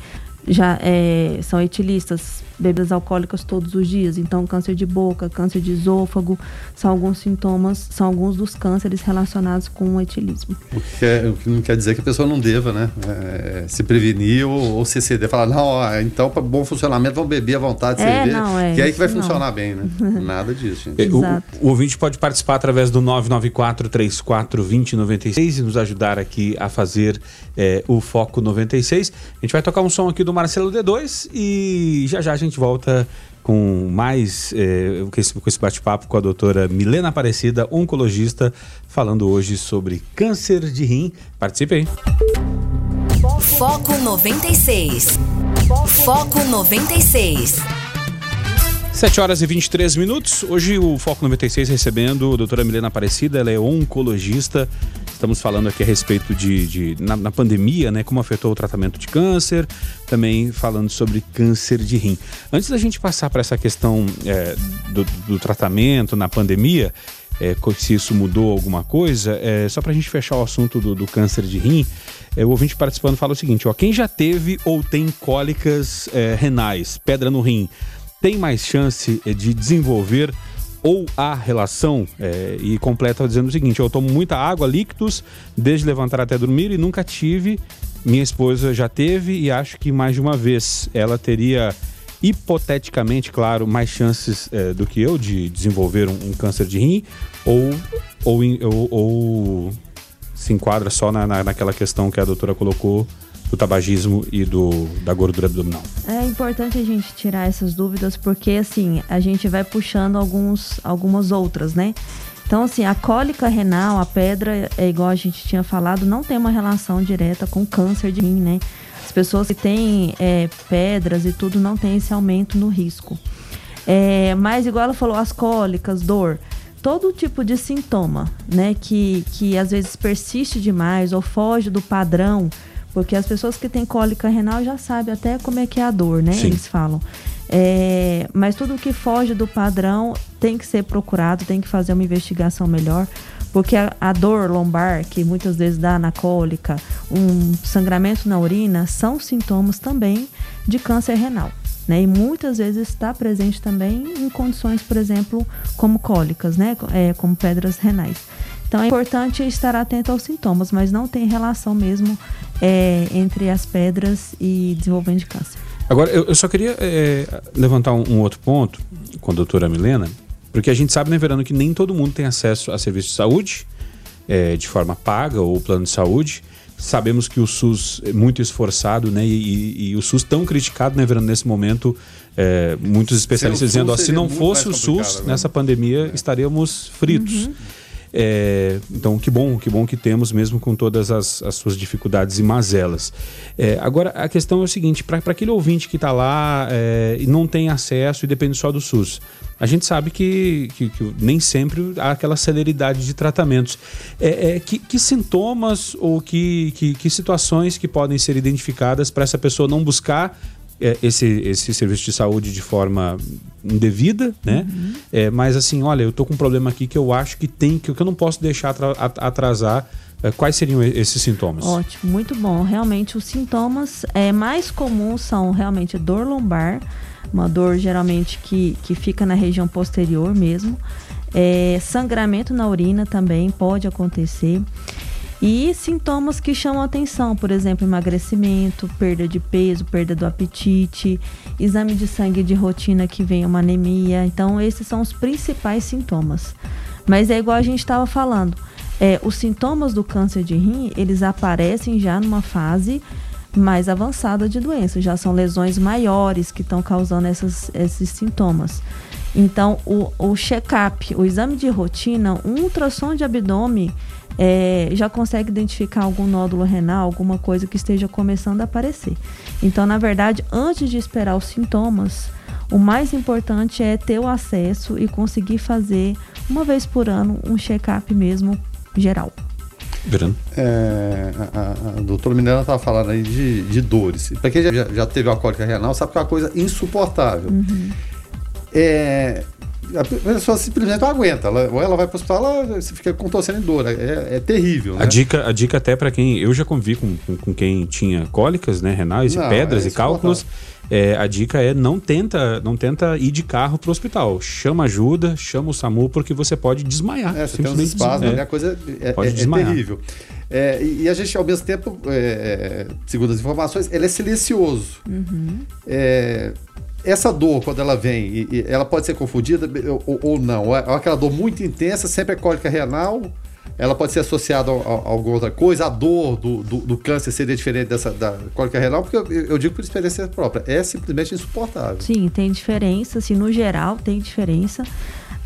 já é, são etilistas, bebidas alcoólicas todos os dias. Então, câncer de boca, câncer de esôfago, são alguns sintomas, são alguns dos cânceres relacionados com o etilismo. O que, é, o que não quer dizer que a pessoa não deva, né? É, se prevenir ou, ou se ceder. Falar, não, ó, então, para bom funcionamento, vamos beber à vontade, é, cerveja. Não, é, que é aí que vai funcionar não. bem, né? Nada disso, gente. o, o, ouvinte pode participar através do 994 34 2096 e nos ajudar aqui a fazer é, o Foco 96. A gente vai tocar um som aqui do Marcelo D2 e já já a gente volta com mais é, com esse, esse bate-papo com a doutora Milena Aparecida, oncologista, falando hoje sobre câncer de rim. Participe aí. Foco 96. Foco 96. 7 horas e 23 minutos. Hoje o Foco 96 recebendo a doutora Milena Aparecida, ela é oncologista Estamos falando aqui a respeito de, de na, na, pandemia, né, como afetou o tratamento de câncer, também falando sobre câncer de rim. Antes da gente passar para essa questão é, do, do, tratamento na pandemia, é, se isso mudou alguma coisa, é, só para a gente fechar o assunto do, do câncer de rim, é, o ouvinte participando fala o seguinte: ó, quem já teve ou tem cólicas é, renais, pedra no rim, tem mais chance é, de desenvolver ou a relação é, e completa dizendo o seguinte: eu tomo muita água, líquidos, desde levantar até dormir e nunca tive. Minha esposa já teve e acho que mais de uma vez ela teria hipoteticamente, claro, mais chances é, do que eu de desenvolver um, um câncer de rim ou, ou, ou, ou, se enquadra só na, na, naquela questão que a doutora colocou do tabagismo e do, da gordura abdominal. É importante a gente tirar essas dúvidas porque assim a gente vai puxando alguns, algumas outras, né? Então, assim, a cólica renal, a pedra, é igual a gente tinha falado, não tem uma relação direta com câncer de rim, né? As pessoas que têm é, pedras e tudo não tem esse aumento no risco. É, mas, igual ela falou, as cólicas, dor, todo tipo de sintoma, né, que, que às vezes persiste demais ou foge do padrão, porque as pessoas que têm cólica renal já sabem até como é que é a dor, né? Sim. Eles falam. É, mas tudo que foge do padrão tem que ser procurado, tem que fazer uma investigação melhor, porque a, a, dor lombar, que muitas vezes dá na cólica, um sangramento na urina, são sintomas também de câncer renal. Né? E muitas vezes está presente também em condições, por exemplo, como cólicas, né? É, como pedras renais. Então é importante estar atento aos sintomas, mas não tem relação mesmo é, entre as pedras e desenvolvimento de câncer. Agora, eu, eu só queria é, levantar um, um, outro ponto com a doutora Milena, porque a gente sabe, né, Verano, que nem todo mundo tem acesso a serviço de saúde é, de forma paga ou plano de saúde. Sabemos que o SUS é muito esforçado, né? E, e, e o SUS tão criticado, né, Verano, nesse momento, é, muitos especialistas dizendo, ó, se não fosse o SUS, né? nessa pandemia, é. estaríamos fritos. Uhum. É, então, que bom, que bom que temos, mesmo com todas as, as suas dificuldades e mazelas. É, agora, a questão é o seguinte: para aquele ouvinte que está lá é, e não tem acesso e depende só do SUS, a gente sabe que, que, que nem sempre há aquela celeridade de tratamentos. É, é, que, que, sintomas ou que, que, que situações que podem ser identificadas para essa pessoa não buscar esse, esse serviço de saúde de forma indevida, né? Uhum. É, mas assim, olha, eu tô com um problema aqui que eu acho que tem, que eu não posso deixar atrasar. É, quais seriam esses sintomas? Ótimo, muito bom. Realmente, os sintomas é, mais comuns são realmente dor lombar, uma dor geralmente que, que fica na região posterior mesmo. É, sangramento na urina também pode acontecer. E sintomas que chamam atenção, por exemplo, emagrecimento, perda de peso, perda do apetite, exame de sangue de rotina que vem uma anemia. Então, esses são os principais sintomas. Mas é igual a gente estava falando, é, os sintomas do câncer de rim, eles aparecem já numa fase mais avançada de doença, já são lesões maiores que estão causando essas, esses sintomas. Então, o, o check-up, o exame de rotina, um ultrassom de abdômen é, já consegue identificar algum nódulo renal, alguma coisa que esteja começando a aparecer. Então, na verdade, antes de esperar os sintomas, o mais importante é ter o acesso e conseguir fazer uma vez por ano um check-up mesmo geral. É, a, a, a doutora Minerva estava falando aí de, de dores. Para quem já, já teve a cólica renal, sabe que é uma coisa insuportável. Uhum. É, a pessoa simplesmente não aguenta. Ela, ou ela vai para o hospital, ela se fica contorcendo em dor. É, é terrível. Né? A, dica, a dica até para quem. Eu já convivi com, com, com, quem tinha cólicas, né, renais não, e pedras é e cálculos. É, a dica é não tenta, não tenta ir de carro para o hospital. Chama ajuda, chama o SAMU, porque você pode desmaiar. É, você tem uns espasmos, é, a coisa é, pode é, é desmaiar. terrível. É, e a gente, ao mesmo tempo, é, segundo as informações, ele é silencioso. Uhum. É, essa dor, quando ela vem, e, e ela pode ser confundida ou, ou não. É aquela dor muito intensa, sempre é cólica renal. Ela pode ser associada a, a, a alguma outra coisa. A dor do, do, do, câncer seria diferente dessa da cólica renal, porque eu, eu, digo por experiência própria. É simplesmente insuportável. Sim, tem diferença. Assim, no geral, tem diferença.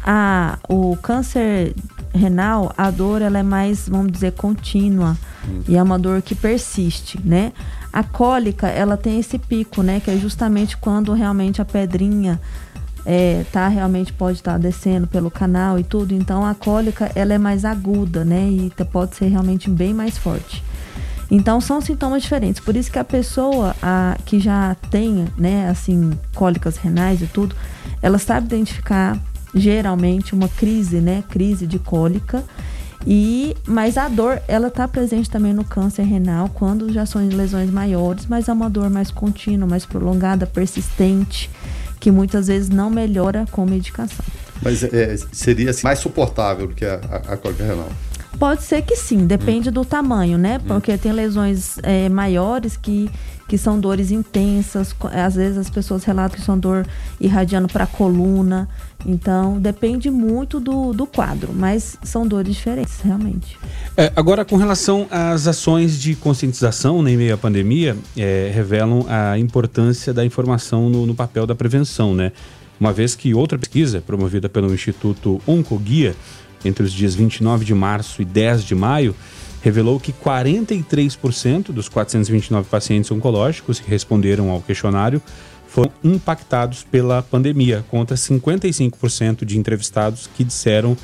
A, o câncer renal, a dor ela é mais, vamos dizer, contínua. Hum. E é uma dor que persiste, né? A cólica, ela tem esse pico, né? Que é justamente quando realmente a pedrinha é, tá realmente pode estar tá descendo pelo canal e tudo. Então a cólica ela é mais aguda, né? E pode ser realmente bem mais forte. Então são sintomas diferentes. Por isso que a pessoa a, que já tem, né, assim, cólicas renais e tudo, ela sabe identificar geralmente uma crise, né, crise de cólica e, mas a dor, ela está presente também no câncer renal, quando já são lesões maiores, mas é uma dor mais contínua, mais prolongada, persistente, que muitas vezes não melhora com medicação. Mas é, seria assim, mais suportável do que a, a, a cólica renal? Pode ser que sim, depende hum. do tamanho, né? Hum. Porque tem lesões é, maiores que, que são dores intensas. Às vezes as pessoas relatam que são dor irradiando para a coluna. Então, depende muito do, do quadro, mas são dores diferentes, realmente. É, agora, com relação às ações de conscientização né, em meio à pandemia, é, revelam a importância da informação no, no papel da prevenção, né? Uma vez que outra pesquisa, promovida pelo Instituto Oncoguia, entre os dias 29 de março e 10 de maio, revelou que 43% dos 429 pacientes oncológicos que responderam ao questionário foram impactados pela pandemia, contra 55% de entrevistados que disseram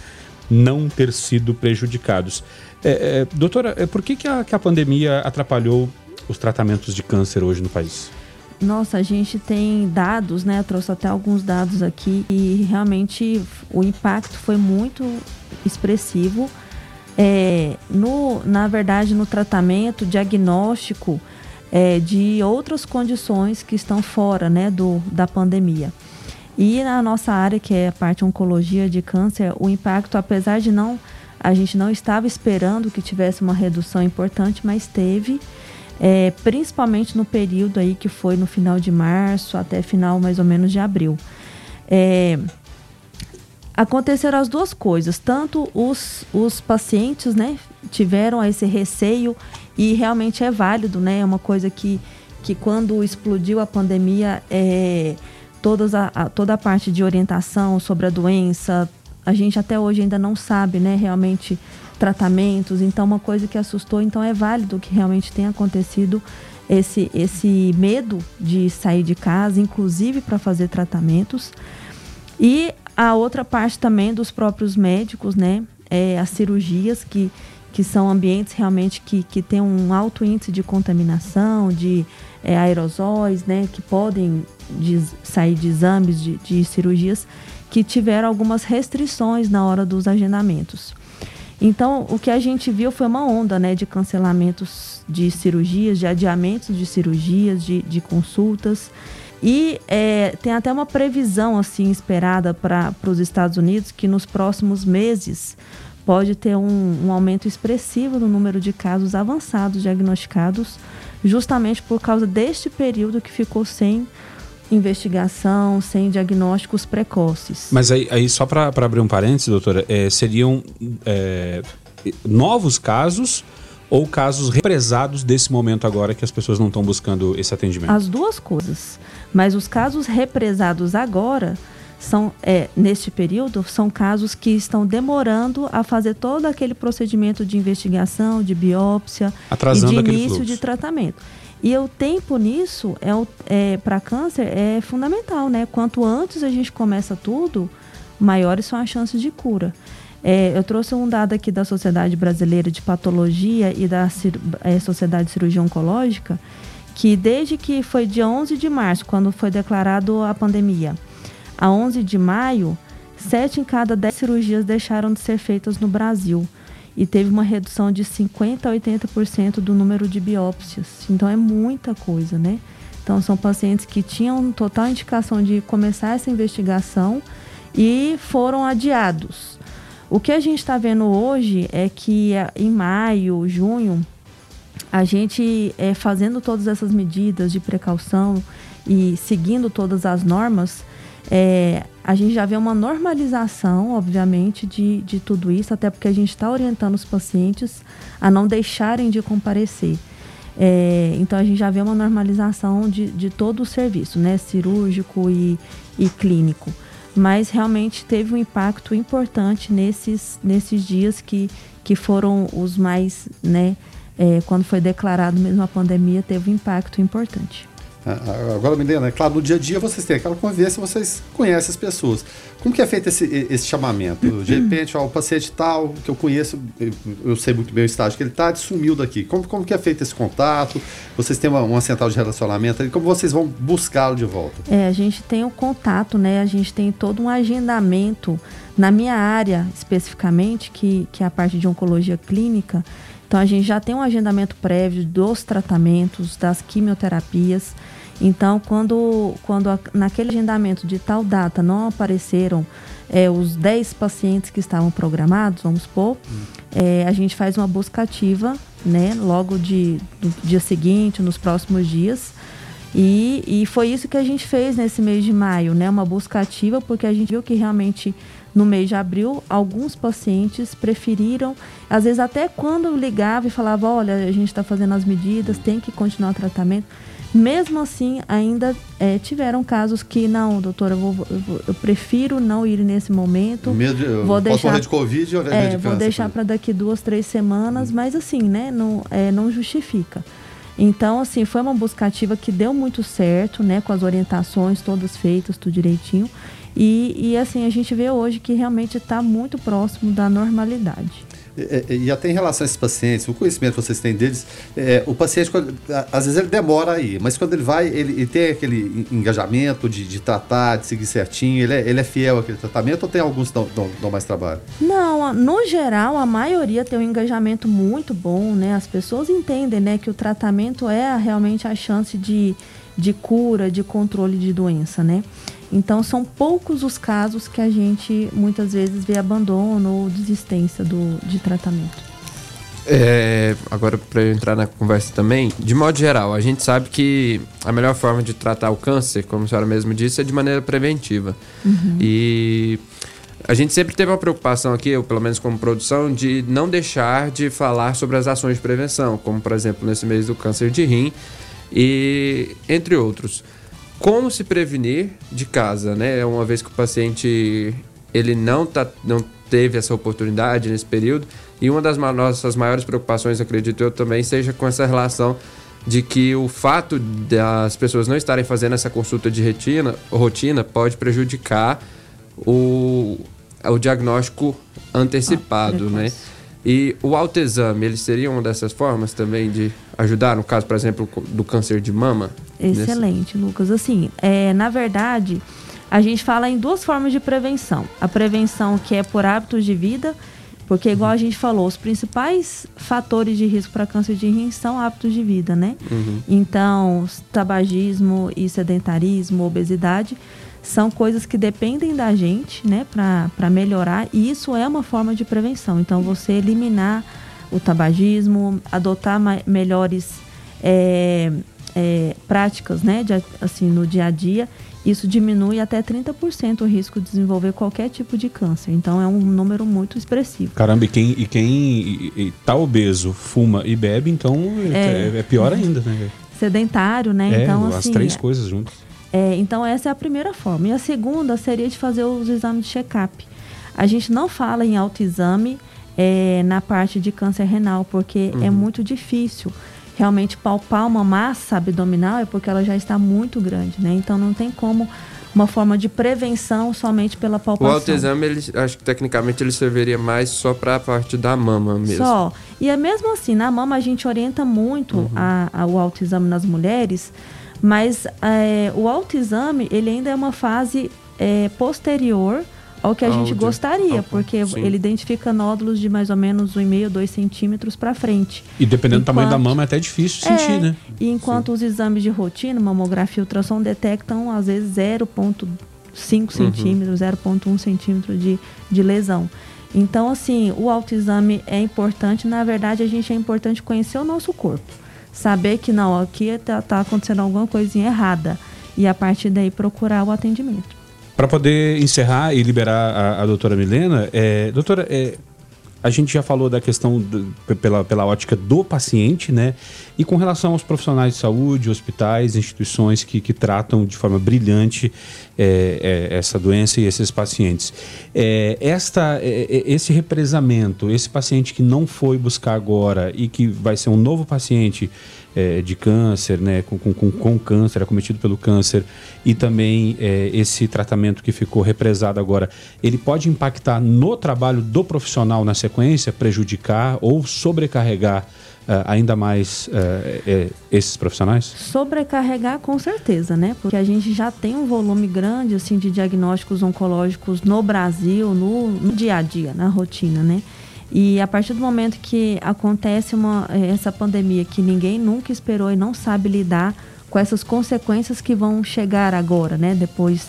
não ter sido prejudicados. É, é, doutora, é, por que, que, a, que a pandemia atrapalhou os tratamentos de câncer hoje no país? Nossa, a gente tem dados, né? Eu trouxe até alguns dados aqui e realmente o impacto foi muito expressivo. É, no, na verdade, no tratamento diagnóstico é, de outras condições que estão fora né, do, da pandemia. E na nossa área, que é a parte oncologia de câncer, o impacto, apesar de não a gente não estava esperando que tivesse uma redução importante, mas teve, é, principalmente no período aí que foi no final de março até final mais ou menos de abril. É, aconteceram as duas coisas. Tanto os, os pacientes né, tiveram esse receio e realmente é válido, né? É uma coisa que, que quando explodiu a pandemia, é, todas a, a, toda a parte de orientação sobre a doença, a gente até hoje ainda não sabe, né, realmente tratamentos. Então, uma coisa que assustou, então é válido que realmente tenha acontecido esse, esse medo de sair de casa, inclusive para fazer tratamentos. E a outra parte também dos próprios médicos, né? É, as cirurgias, que, que são ambientes realmente que, que têm um alto índice de contaminação, de é, aerosóis, né? Que podem de, sair de exames de, de cirurgias, que tiveram algumas restrições na hora dos agendamentos. Então, o que a gente viu foi uma onda né, de cancelamentos de cirurgias, de adiamentos de cirurgias, de, de consultas. E é, tem até uma previsão assim esperada para os Estados Unidos que nos próximos meses pode ter um, um, aumento expressivo no número de casos avançados diagnosticados, justamente por causa deste período que ficou sem investigação, sem diagnósticos precoces. Mas aí, aí só para abrir um parênteses, doutora, é, seriam é, novos casos ou casos represados desse momento agora que as pessoas não estão buscando esse atendimento? As duas coisas. Mas os casos represados agora são é, neste período são casos que estão demorando a fazer todo aquele procedimento de investigação, de biópsia Atrasando e de início fluxo. de tratamento. E o tempo nisso é, é para câncer é fundamental, né? Quanto antes a gente começa tudo, maiores são as chances de cura. É, eu trouxe um dado aqui da Sociedade Brasileira de Patologia e da é, Sociedade de Cirurgia Oncológica, que desde que foi dia 11 de março, quando foi declarado a pandemia, a 11 de maio, 7 em cada 10 cirurgias deixaram de ser feitas no Brasil. E teve uma redução de 50% a 80% do número de biópsias. Então é muita coisa, né? Então são pacientes que tinham total indicação de começar essa investigação e foram adiados. O que a gente está vendo hoje é que em maio, junho, a gente é, fazendo todas essas medidas de precaução e seguindo todas as normas, é, a gente já vê uma normalização, obviamente, de, de tudo isso, até porque a gente está orientando os pacientes a não deixarem de comparecer. É, então a gente já vê uma normalização de, de todo o serviço, né, cirúrgico e, e clínico mas realmente teve um impacto importante nesses, nesses dias que, que foram os mais, né, é, quando foi declarado mesmo a pandemia, teve um impacto importante. É, agora, Milena, é claro, no dia a dia vocês têm aquela convivência, vocês conhecem as pessoas. Como que é feito esse, esse chamamento? De repente, ó, o paciente tal, que eu conheço, eu sei muito bem o estágio que ele está, sumiu daqui. Como, como que é feito esse contato? Vocês têm uma, uma central de relacionamento Como vocês vão buscá-lo de volta? É, a gente tem o contato, né? A gente tem todo um agendamento. Na minha área, especificamente, que, que é a parte de oncologia clínica, então a gente já tem um agendamento prévio dos tratamentos, das quimioterapias. Então, quando, quando naquele agendamento de tal data não apareceram é, os 10 pacientes que estavam programados, vamos supor, hum. é, a gente faz uma busca ativa, né? Logo de, do dia seguinte, nos próximos dias. E, e foi isso que a gente fez nesse mês de maio, né? Uma busca ativa, porque a gente viu que realmente no mês de abril, alguns pacientes preferiram, às vezes até quando ligava e falava, olha, a gente está fazendo as medidas, tem que continuar o tratamento. Mesmo assim, ainda é, tiveram casos que, não, doutora, eu, vou, eu, vou, eu, prefiro não ir nesse momento. Medo, vou deixar de Covid ou é, de Vou deixar para daqui duas, três semanas, hum. mas assim, né, não, é, não justifica. Então, assim, foi uma busca ativa que deu muito certo, né, com as orientações todas feitas, tudo direitinho. E, e assim, a gente vê hoje que realmente está muito próximo da normalidade. E, e, até em relação a esses pacientes, o conhecimento que vocês têm deles, é, o paciente, às vezes ele demora aí, mas quando ele vai, ele, ele tem aquele engajamento de, de, tratar, de seguir certinho, ele é, ele é fiel àquele tratamento ou tem alguns que dão, dão, mais trabalho? Não, no geral, a maioria tem um engajamento muito bom, né? As pessoas entendem, né, que o tratamento é realmente a chance de, de cura, de controle de doença, né? Então, são poucos os casos que a gente muitas vezes vê abandono ou desistência do, de tratamento. É, agora, para eu entrar na conversa também, de modo geral, a gente sabe que a melhor forma de tratar o câncer, como a senhora mesmo disse, é de maneira preventiva. Uhum. E a gente sempre teve uma preocupação aqui, eu pelo menos como produção, de não deixar de falar sobre as ações de prevenção, como por exemplo nesse mês do câncer de rim e entre outros como se prevenir de casa, né? Uma vez que o paciente ele não, tá, não teve essa oportunidade nesse período. E uma das nossas maiores preocupações, acredito eu, também seja com essa relação de que o fato das pessoas não estarem fazendo essa consulta de retina, rotina pode prejudicar o, o diagnóstico antecipado, ah, né? E o autoexame, ele seria uma dessas formas também de ajudar, no caso, por exemplo, do câncer de mama? Excelente, nesse... Lucas. Assim, é, na verdade, a gente fala em duas formas de prevenção. A prevenção que é por hábitos de vida, porque igual a gente falou, os principais fatores de risco para câncer de rim são hábitos de vida, né? Uhum. Então, tabagismo e sedentarismo, obesidade são coisas que dependem da gente, né, para melhorar, e isso é uma forma de prevenção. Então, você eliminar o tabagismo, adotar melhores é, é, práticas, né, de, assim, no dia a dia, isso diminui até 30% o risco de desenvolver qualquer tipo de câncer. Então, é um número muito expressivo. Caramba, e quem, e quem está obeso, fuma e bebe, então é, é, é pior ainda, né? Sedentário, né? É, então, as assim, três coisas juntas. É, então, essa é a primeira forma. E a segunda seria de fazer os exames de check-up. A gente não fala em autoexame é, na parte de câncer renal, porque é uhum. é muito difícil realmente palpar uma massa abdominal, é porque ela já está muito grande, né? Então, não tem como uma forma de prevenção somente pela palpação. O autoexame, ele, acho que tecnicamente ele serviria mais só para a parte da mama mesmo. Só. E é mesmo assim, na mama a gente orienta muito uhum. a, a, o autoexame nas mulheres, mas é, o autoexame, ele ainda é uma fase é, posterior ao que a gente gostaria, porque sim. ele identifica nódulos de mais ou menos 1,5, 2 centímetros para frente. E dependendo enquanto, do tamanho da mama, é até difícil é, sentir, né? E enquanto sim. os exames de rotina, mamografia e ultrassom, detectam às vezes 0,5 uhum. centímetros, 0,1 centímetro de, de lesão. Então, assim, o autoexame é importante. Na verdade, a gente é importante conhecer o nosso corpo saber que não, aqui está tá acontecendo alguma coisinha errada e a partir daí procurar o atendimento. Para poder encerrar e liberar a, a doutora Milena, é, doutora, é, a gente já falou da questão do, pela, pela ótica do paciente, né? E com relação aos profissionais de saúde, hospitais, instituições que, que tratam de forma brilhante é, é, essa doença e esses pacientes. É, esta, é, é, esse represamento, esse paciente que não foi buscar agora e que vai ser um novo paciente é, de câncer, né, com, com, com, câncer, acometido pelo câncer, e também é, esse tratamento que ficou represado agora, ele pode impactar no trabalho do profissional na sequência, prejudicar ou sobrecarregar Uh, ainda mais uh, esses profissionais? Sobrecarregar com certeza, né? Porque a gente já tem um volume grande assim de diagnósticos oncológicos no Brasil, no, no dia a dia, na rotina, né? E a partir do momento que acontece uma, eh, essa pandemia que ninguém nunca esperou e não sabe lidar com essas consequências que vão chegar agora, né? Depois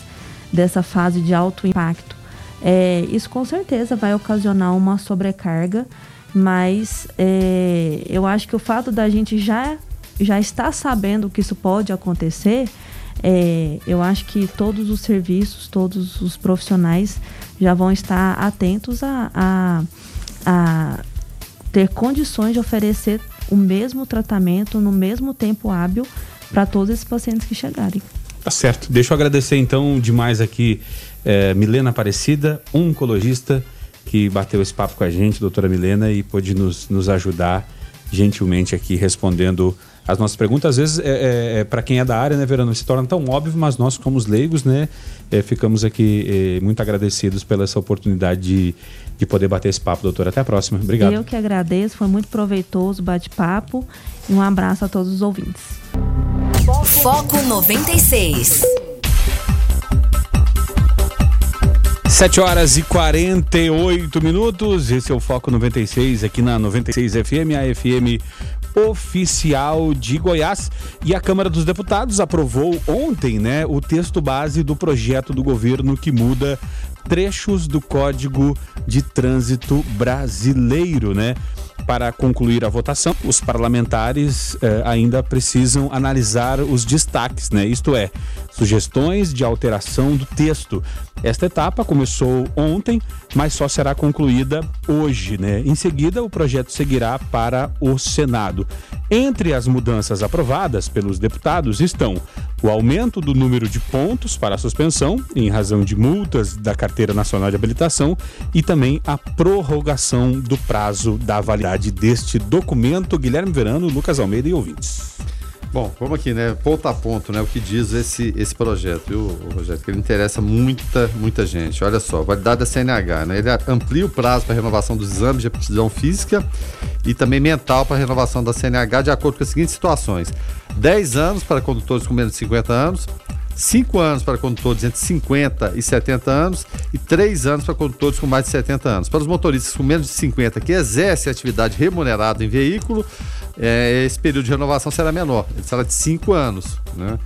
dessa fase de alto impacto. É, isso com certeza vai ocasionar uma sobrecarga, Mas é, eu acho que o fato da gente já, já estar sabendo que isso pode acontecer, é, eu acho que todos os serviços, todos os profissionais já vão estar atentos a, a, a ter condições de oferecer o mesmo tratamento no mesmo tempo hábil para todos esses pacientes que chegarem. Tá certo. Deixa eu agradecer então demais aqui é, Milena Aparecida, oncologista, que bateu esse papo com a gente, doutora Milena, e pôde nos, nos ajudar gentilmente aqui respondendo as nossas perguntas. Às vezes, é, é, é para quem é da área, né, Verano, se torna tão óbvio, mas nós, como leigos, né, é, ficamos aqui é, muito agradecidos pela essa oportunidade de, de poder bater esse papo, doutora. Até a próxima. Obrigado. Eu que agradeço, foi muito proveitoso o bate-papo e um abraço a todos os ouvintes. Foco 96. 7 horas e 48 minutos. Esse é o Foco 96 aqui na 96 FM, a FM oficial de Goiás. E a Câmara dos Deputados aprovou ontem, né, o texto base do projeto do governo que muda trechos do Código de Trânsito Brasileiro, né? Para concluir a votação, os parlamentares eh, ainda precisam analisar os destaques, né? Isto é, sugestões de alteração do texto. Esta etapa começou ontem, mas só será concluída hoje, né? Em seguida, o projeto seguirá para o Senado. Entre as mudanças aprovadas pelos deputados estão o aumento do número de pontos para a suspensão, em razão de multas da Carteira Nacional de Habilitação, e também a prorrogação do prazo da validade deste documento. Guilherme Verano, Lucas Almeida e ouvintes. Bom, vamos aqui, né? Ponto a ponto, né? O que diz esse, esse projeto, viu, Rogério? Que ele interessa muita, muita gente. Olha só, validade da CNH, né? Ele amplia o prazo para renovação dos exames de aptidão física e também mental para renovação da CNH de acordo com as seguintes situações: 10 anos para condutores com menos de 50 anos, 5 anos para condutores entre 50 e 70 anos e 3 anos para condutores com mais de 70 anos. Para os motoristas com menos de 50 que exercem atividade remunerada em veículo, é, esse período de renovação será menor, ele será de 5 anos. Né?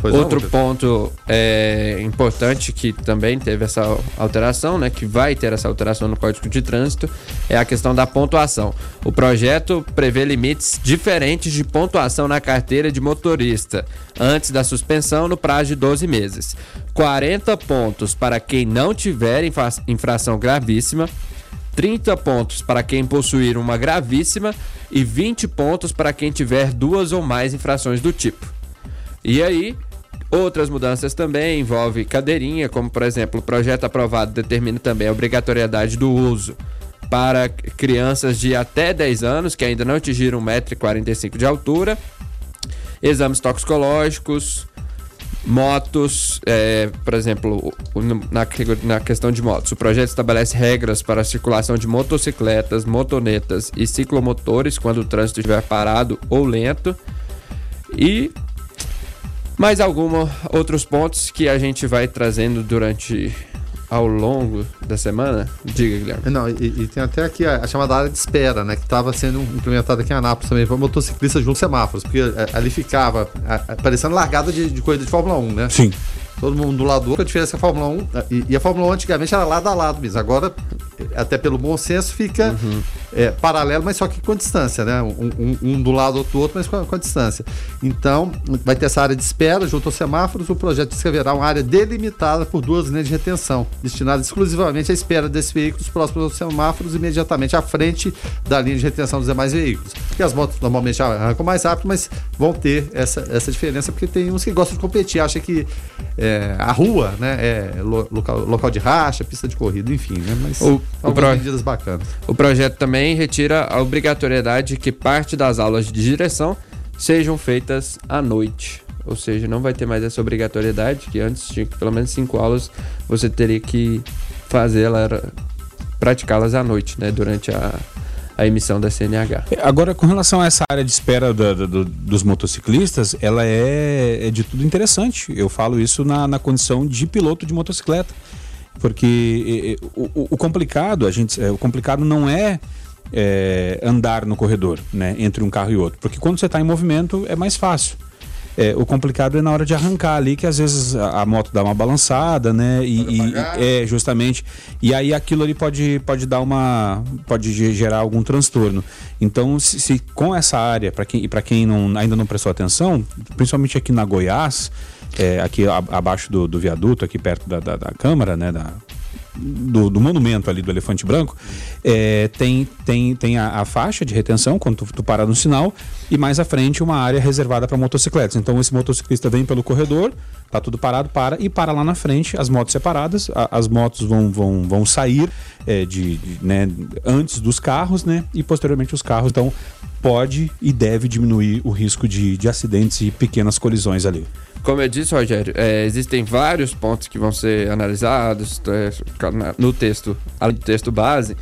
Pois Outro não, ponto é, importante que também teve essa alteração, né, que vai ter essa alteração no Código de Trânsito, é a questão da pontuação. O projeto prevê limites diferentes de pontuação na carteira de motorista, antes da suspensão no prazo de 12 meses. 40 pontos para quem não tiver infração gravíssima, 30 pontos para quem possuir uma gravíssima e 20 pontos para quem tiver duas ou mais infrações do tipo. E aí, outras mudanças também envolvem cadeirinha, como por exemplo, o projeto aprovado determina também a obrigatoriedade do uso para crianças de até 10 anos que ainda não atingiram 1,45m de altura, exames toxicológicos, motos, é, por exemplo, na, na questão de motos, o projeto estabelece regras para a circulação de motocicletas, motonetas e ciclomotores quando o trânsito estiver parado ou lento. E mais alguns outros pontos que a gente vai trazendo durante ao longo da semana? Diga, Guilherme. Não, e, e tem até aqui a, a, chamada área de espera, né? Que estava sendo implementada aqui em Anápolis também para motociclistas junto semáforos, porque é, ali ficava a, a, parecendo largada de, de corrida de Fórmula 1, né? Sim todo mundo do lado do outro. A diferença é a Fórmula 1, e, e, a Fórmula 1 antigamente era lado a lado mesmo. Agora, até pelo bom senso, fica uhum. é, paralelo, mas só que com distância, né? Um, um, um do lado do outro, mas com, com, a distância. Então, vai ter essa área de espera junto aos semáforos. O projeto descreverá uma área delimitada por duas linhas de retenção, destinada exclusivamente à espera desses veículos próximos aos semáforos, imediatamente à frente da linha de retenção dos demais veículos. Porque as motos normalmente arrancam mais rápido, mas vão ter essa, essa diferença, porque tem uns que gostam de competir, acha que. É, a rua, né? É local, local de racha, pista de corrida, enfim, né? Mas o, o pro... medidas bacanas. O projeto também retira a obrigatoriedade que parte das aulas de direção sejam feitas à noite. Ou seja, não vai ter mais essa obrigatoriedade, que antes tinha que pelo menos cinco aulas você teria que fazê-la, praticá-las à noite, né? Durante a, a emissão da CNH. Agora, com relação a essa área de espera do, do, dos motociclistas, ela é, é, de tudo interessante. Eu falo isso na, na condição de piloto de motocicleta. Porque o, o, complicado, a gente, é, o complicado não é, é andar no corredor, né, entre um carro e outro. Porque quando você está em movimento é mais fácil. É, o complicado é na hora de arrancar ali, que às vezes a, a moto dá uma balançada, né? E, e- é, justamente. E aí aquilo ali pode, pode dar uma. pode ge- gerar algum transtorno. Então, se, se com essa área, para quem, e para quem não, ainda não prestou atenção, principalmente aqui na Goiás, é, aqui a- abaixo do, do viaduto, aqui perto da, da, da Câmara, né? Da, do, do monumento ali do elefante branco, é, tem, tem, tem a, a faixa de retenção quando tu, tu parar no sinal e mais à frente uma área reservada para motocicletas. Então esse motociclista vem pelo corredor, tá tudo parado, para e para lá na frente, as motos separadas, a- as motos vão, vão, vão sair é, de, de, né, antes dos carros, né? E posteriormente os carros. Então pode e deve diminuir o risco de, de acidentes e pequenas colisões ali. Como eu disse, Rogério, é, existem vários pontos que vão ser analisados é, no texto, além do texto base.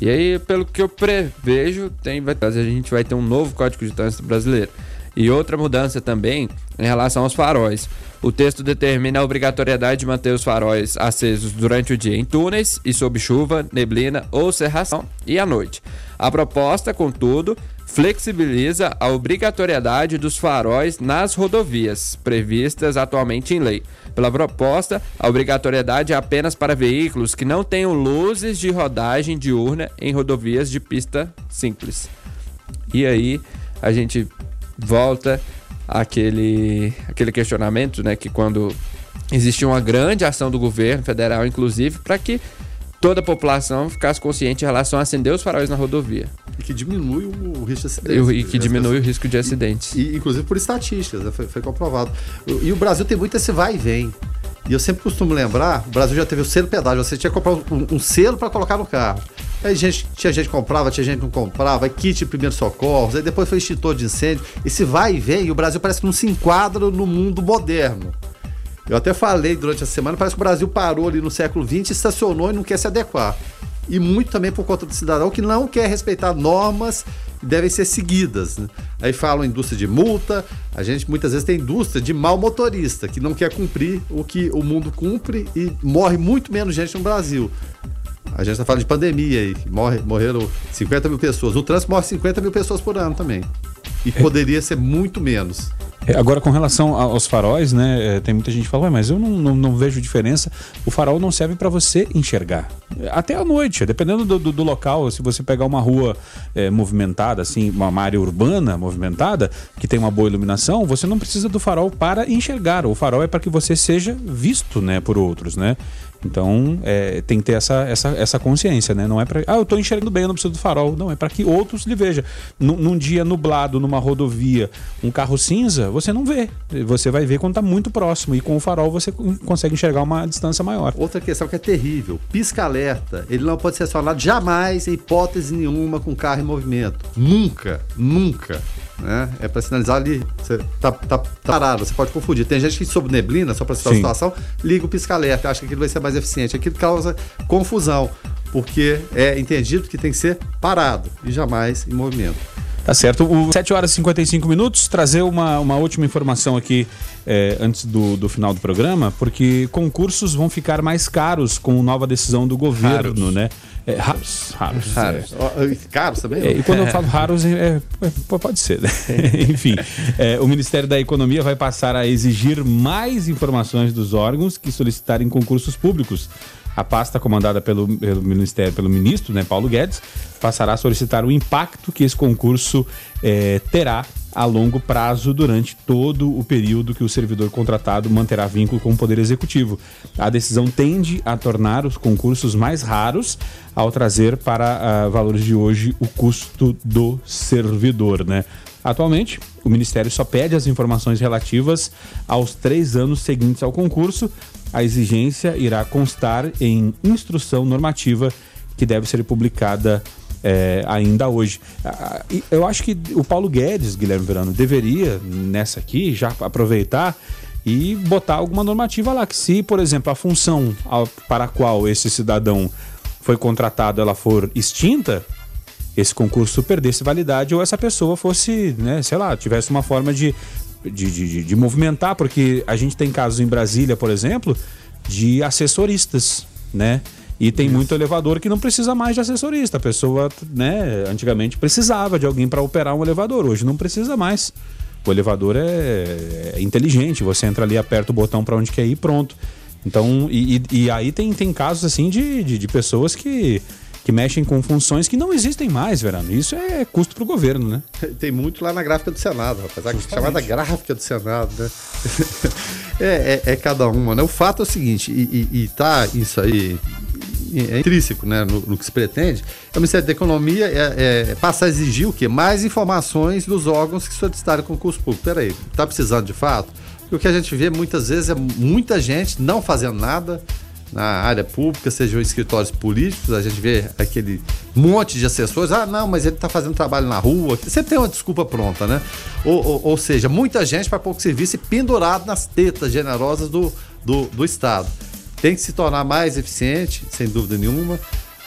E aí, pelo que eu prevejo, tem, vai, a gente vai ter um novo Código de Trânsito brasileiro. E outra mudança também em relação aos faróis. O texto determina a obrigatoriedade de manter os faróis acesos durante o dia em túneis e sob chuva, neblina ou cerração e à noite. A proposta, contudo, flexibiliza a obrigatoriedade dos faróis nas rodovias, previstas atualmente em lei. Pela proposta, a obrigatoriedade é apenas para veículos que não tenham luzes de rodagem diurna em rodovias de pista simples. E aí a gente volta àquele, àquele questionamento, né, que quando existia uma grande ação do governo federal, inclusive, para que toda a população ficasse consciente em relação a acender os faróis na rodovia. E que diminui o, risco de E, acidentes. e que diminui o risco de acidentes. E, inclusive por estatísticas, né? foi, foi comprovado. E o Brasil tem muito esse vai e vem. E eu sempre costumo lembrar, o Brasil já teve o selo pedágio, você tinha que comprar um, um selo para colocar no carro. Aí gente, tinha gente que comprava, tinha gente que não comprava, kit de primeiros socorros, aí depois foi extintor de incêndio. Esse vai e vem, e o Brasil parece que não se enquadra no mundo moderno. Eu até falei durante a semana, parece que o Brasil parou ali no século XX, estacionou e não quer se adequar. E muito também por conta do cidadão que não quer respeitar normas que devem ser seguidas. né? Aí falam indústria de multa, a gente muitas vezes tem indústria de mau motorista, que não quer cumprir o que o mundo cumpre e morre muito menos gente no Brasil. A gente está falando de pandemia aí, morre, morreram 50 mil pessoas. O trânsito morre 50 mil pessoas por ano também. E poderia ser muito menos. É, Agora, com relação aos faróis, né? é, Tem muita gente que fala, "Ué, mas eu não, não, não vejo diferença. O farol não serve para você enxergar. Até à noite, dependendo do, do- do local. Se você pegar uma rua é, movimentada, assim, uma área urbana movimentada, que tem uma boa iluminação, você não precisa do farol para enxergar. O farol é para que você seja visto, né, por outros, né? Então, é, tem que ter essa, essa, essa consciência, né? Não é para. Ah, eu tô enxergando bem, eu não preciso do farol. Não, é para que outros lhe vejam. Num, num dia nublado, numa rodovia, um carro cinza, você não vê. Você vai ver quando tá muito próximo. E com o farol você con- consegue enxergar uma distância maior. Outra questão que é terrível: pisca-alerta. Ele não pode ser acionado jamais, em hipótese nenhuma, com carro em movimento. Nunca, nunca. Né? É para sinalizar ali, você tá, tá, tá parado, você pode confundir. Tem gente que, sob neblina, só para citar a situação, liga o pisca-alerta, acha que aquilo vai ser mais eficiente. Aquilo causa confusão, porque é entendido que tem que ser parado e jamais em movimento. Tá certo. O 7 horas e 55 minutos. Trazer uma, uma última informação aqui é, antes do, do final do programa, porque concursos vão ficar mais caros com nova decisão do governo, Raros. né? É, raros, raros. Raros. é. Ó, Caros também? É, e quando eu falo raros, é, é, pode ser, né? Enfim, é, o Ministério da Economia vai passar a exigir mais informações dos órgãos que solicitarem concursos públicos. A pasta comandada pelo, pelo Ministério, pelo ministro, né, Paulo Guedes, passará a solicitar o impacto que esse concurso é, terá a longo prazo durante todo o período que o servidor contratado manterá vínculo com o Poder Executivo. A decisão tende a tornar os concursos mais raros ao trazer para ah, valores de hoje o custo do servidor, né? Atualmente, o Ministério só pede as informações relativas aos três anos seguintes ao concurso. A exigência irá constar em instrução normativa que deve ser publicada é, ainda hoje. Eu acho que o Paulo Guedes, Guilherme Verano, deveria, nessa aqui, já aproveitar e botar alguma normativa lá. Que se, por exemplo, a função para a qual esse cidadão foi contratado ela for extinta, esse concurso perdesse validade ou essa pessoa fosse, né, sei lá, tivesse uma forma de, de, de, de- movimentar, porque a gente tem casos em Brasília, por exemplo, de assessoristas, né? E tem muito elevador que não precisa mais de assessorista. A pessoa, né, antigamente precisava de alguém para operar um elevador, hoje não precisa mais. O elevador é, é inteligente, você entra ali, aperta o botão para onde quer ir, pronto. Então, e, e, e, aí tem, tem casos assim de, de, de pessoas que que mexem com funções que não existem mais, Verano. Isso é custo para o governo, né? Tem muito lá na gráfica do Senado, apesar que chamada gráfica do Senado, né? é, é, é, cada uma, né? O fato é o seguinte, e, e, e tá isso aí é intrínseco né, no, no, que se pretende, é o Ministério da Economia é, é, passa a exigir o quê? Mais informações dos órgãos que solicitaram concurso público. Peraí, está precisando de fato? E o que a gente vê muitas vezes é muita gente não fazendo nada, na área pública, sejam escritórios políticos, a gente vê aquele monte de assessores, ah, não, mas ele está fazendo trabalho na rua, sempre tem uma desculpa pronta, né? Ou, ou, ou seja, muita gente para pouco serviço e pendurado nas tetas generosas do, do, do Estado. Tem que se tornar mais eficiente, sem dúvida nenhuma.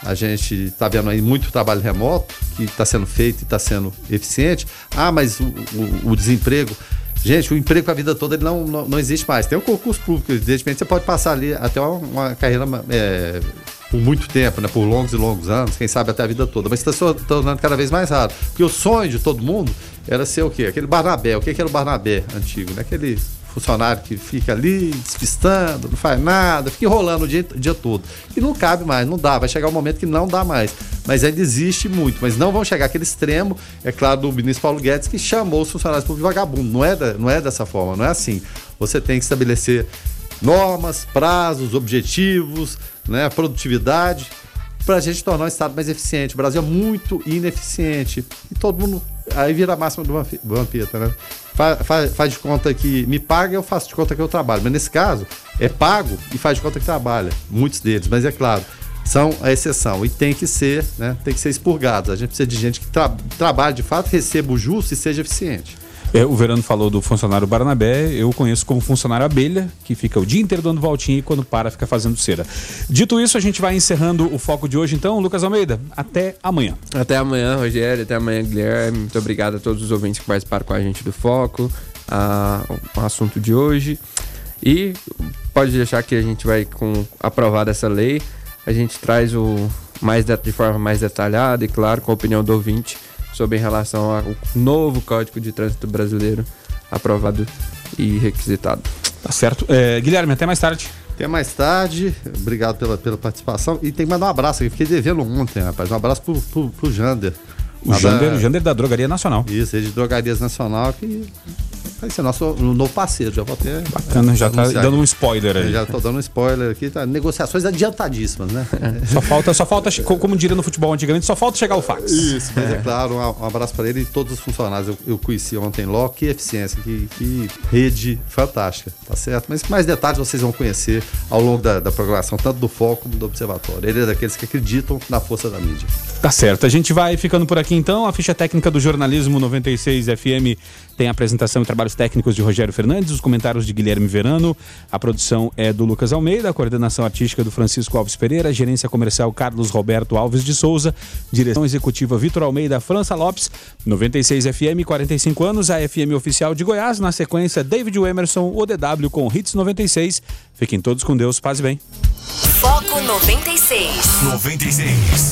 A gente está vendo aí muito trabalho remoto que está sendo feito e está sendo eficiente. Ah, mas o, o, o desemprego Gente, o emprego a vida toda ele não, não, não, existe mais. Tem o concurso público, evidentemente, você pode passar ali até uma, uma carreira é, por muito tempo, né? Por longos e longos anos, quem sabe até a vida toda. Mas está se tornando cada vez mais raro. Porque o sonho de todo mundo era ser o quê? Aquele Barnabé. O que, que era o Barnabé antigo? Né? Aquele funcionário que fica ali despistando, não faz nada, fica enrolando o dia, dia todo. E não cabe mais, não dá. Vai chegar um momento que não dá mais. Mas ainda existe muito. Mas não vão chegar aquele extremo, é claro, do ministro Paulo Guedes, que chamou os funcionários públicos de vagabundo. Não é, da, não é dessa forma, não é assim. Você tem que estabelecer normas, prazos, objetivos, né, produtividade, para a gente tornar o Estado mais eficiente. O Brasil é muito ineficiente. E todo mundo. Aí vira a máxima do Vampeta, né? Faz, faz, faz, de conta que me paga, eu faço de conta que eu trabalho. Mas nesse caso, é pago e faz de conta que trabalha. Muitos deles, mas é claro, são a exceção. E tem que ser, né? Tem que ser expurgados. A gente precisa de gente que tra trabalhe de fato, receba o justo e seja eficiente. É, o Verano falou do funcionário Barnabé, eu conheço como funcionário abelha, que fica o dia inteiro dando voltinha e quando para fica fazendo cera. Dito isso, a gente vai encerrando o foco de hoje então. Lucas Almeida, até amanhã. Até amanhã, Rogério, até amanhã, Guilherme. Muito obrigado a todos os ouvintes que participaram com a gente do Foco, a, o assunto de hoje. E pode deixar que a gente vai com aprovada essa lei, a gente traz o mais de, de forma mais detalhada e claro com a opinião do ouvinte sobre em relação ao novo Código de Trânsito Brasileiro aprovado e requisitado. Tá certo. É, Guilherme, até mais tarde. Até mais tarde, obrigado pela, pela participação. E tem que mandar um abraço aqui, fiquei devendo ontem, rapaz. Um abraço pro, pro, pro Jander. O Jander, da... Jander da Drogaria Nacional. Isso, ele de Drogarias Nacional, que vai ser nosso novo parceiro. Já vou até. Bacana, já tá dando um spoiler aí. Já tô dando um spoiler aqui. Tá, negociações adiantadíssimas, né? só falta, só falta, como diria no futebol antigamente, só falta chegar o fax. Isso, mas é, é claro, um, um abraço para ele e todos os funcionários. Eu, eu conheci ontem logo, que eficiência, que, que, rede fantástica, tá certo? Mas mais detalhes vocês vão conhecer ao longo da, da programação, tanto do Foco como do Observatório. Ele é daqueles que acreditam na força da mídia. Tá certo. A gente vai ficando por aqui então. A ficha técnica do Jornalismo 96 FM tem a apresentação e trabalhos técnicos de Rogério Fernandes, os comentários de Guilherme Verano, a produção é do Lucas Almeida, a coordenação artística do Francisco Alves Pereira, a gerência comercial Carlos Roberto Alves de Souza, direção executiva Vitor Almeida França Lopes, 96 FM, 45 anos, a FM oficial de Goiás, na sequência David Emerson, o DW com Hits 96. Fiquem todos com Deus, paz e bem. Foco 96. 96.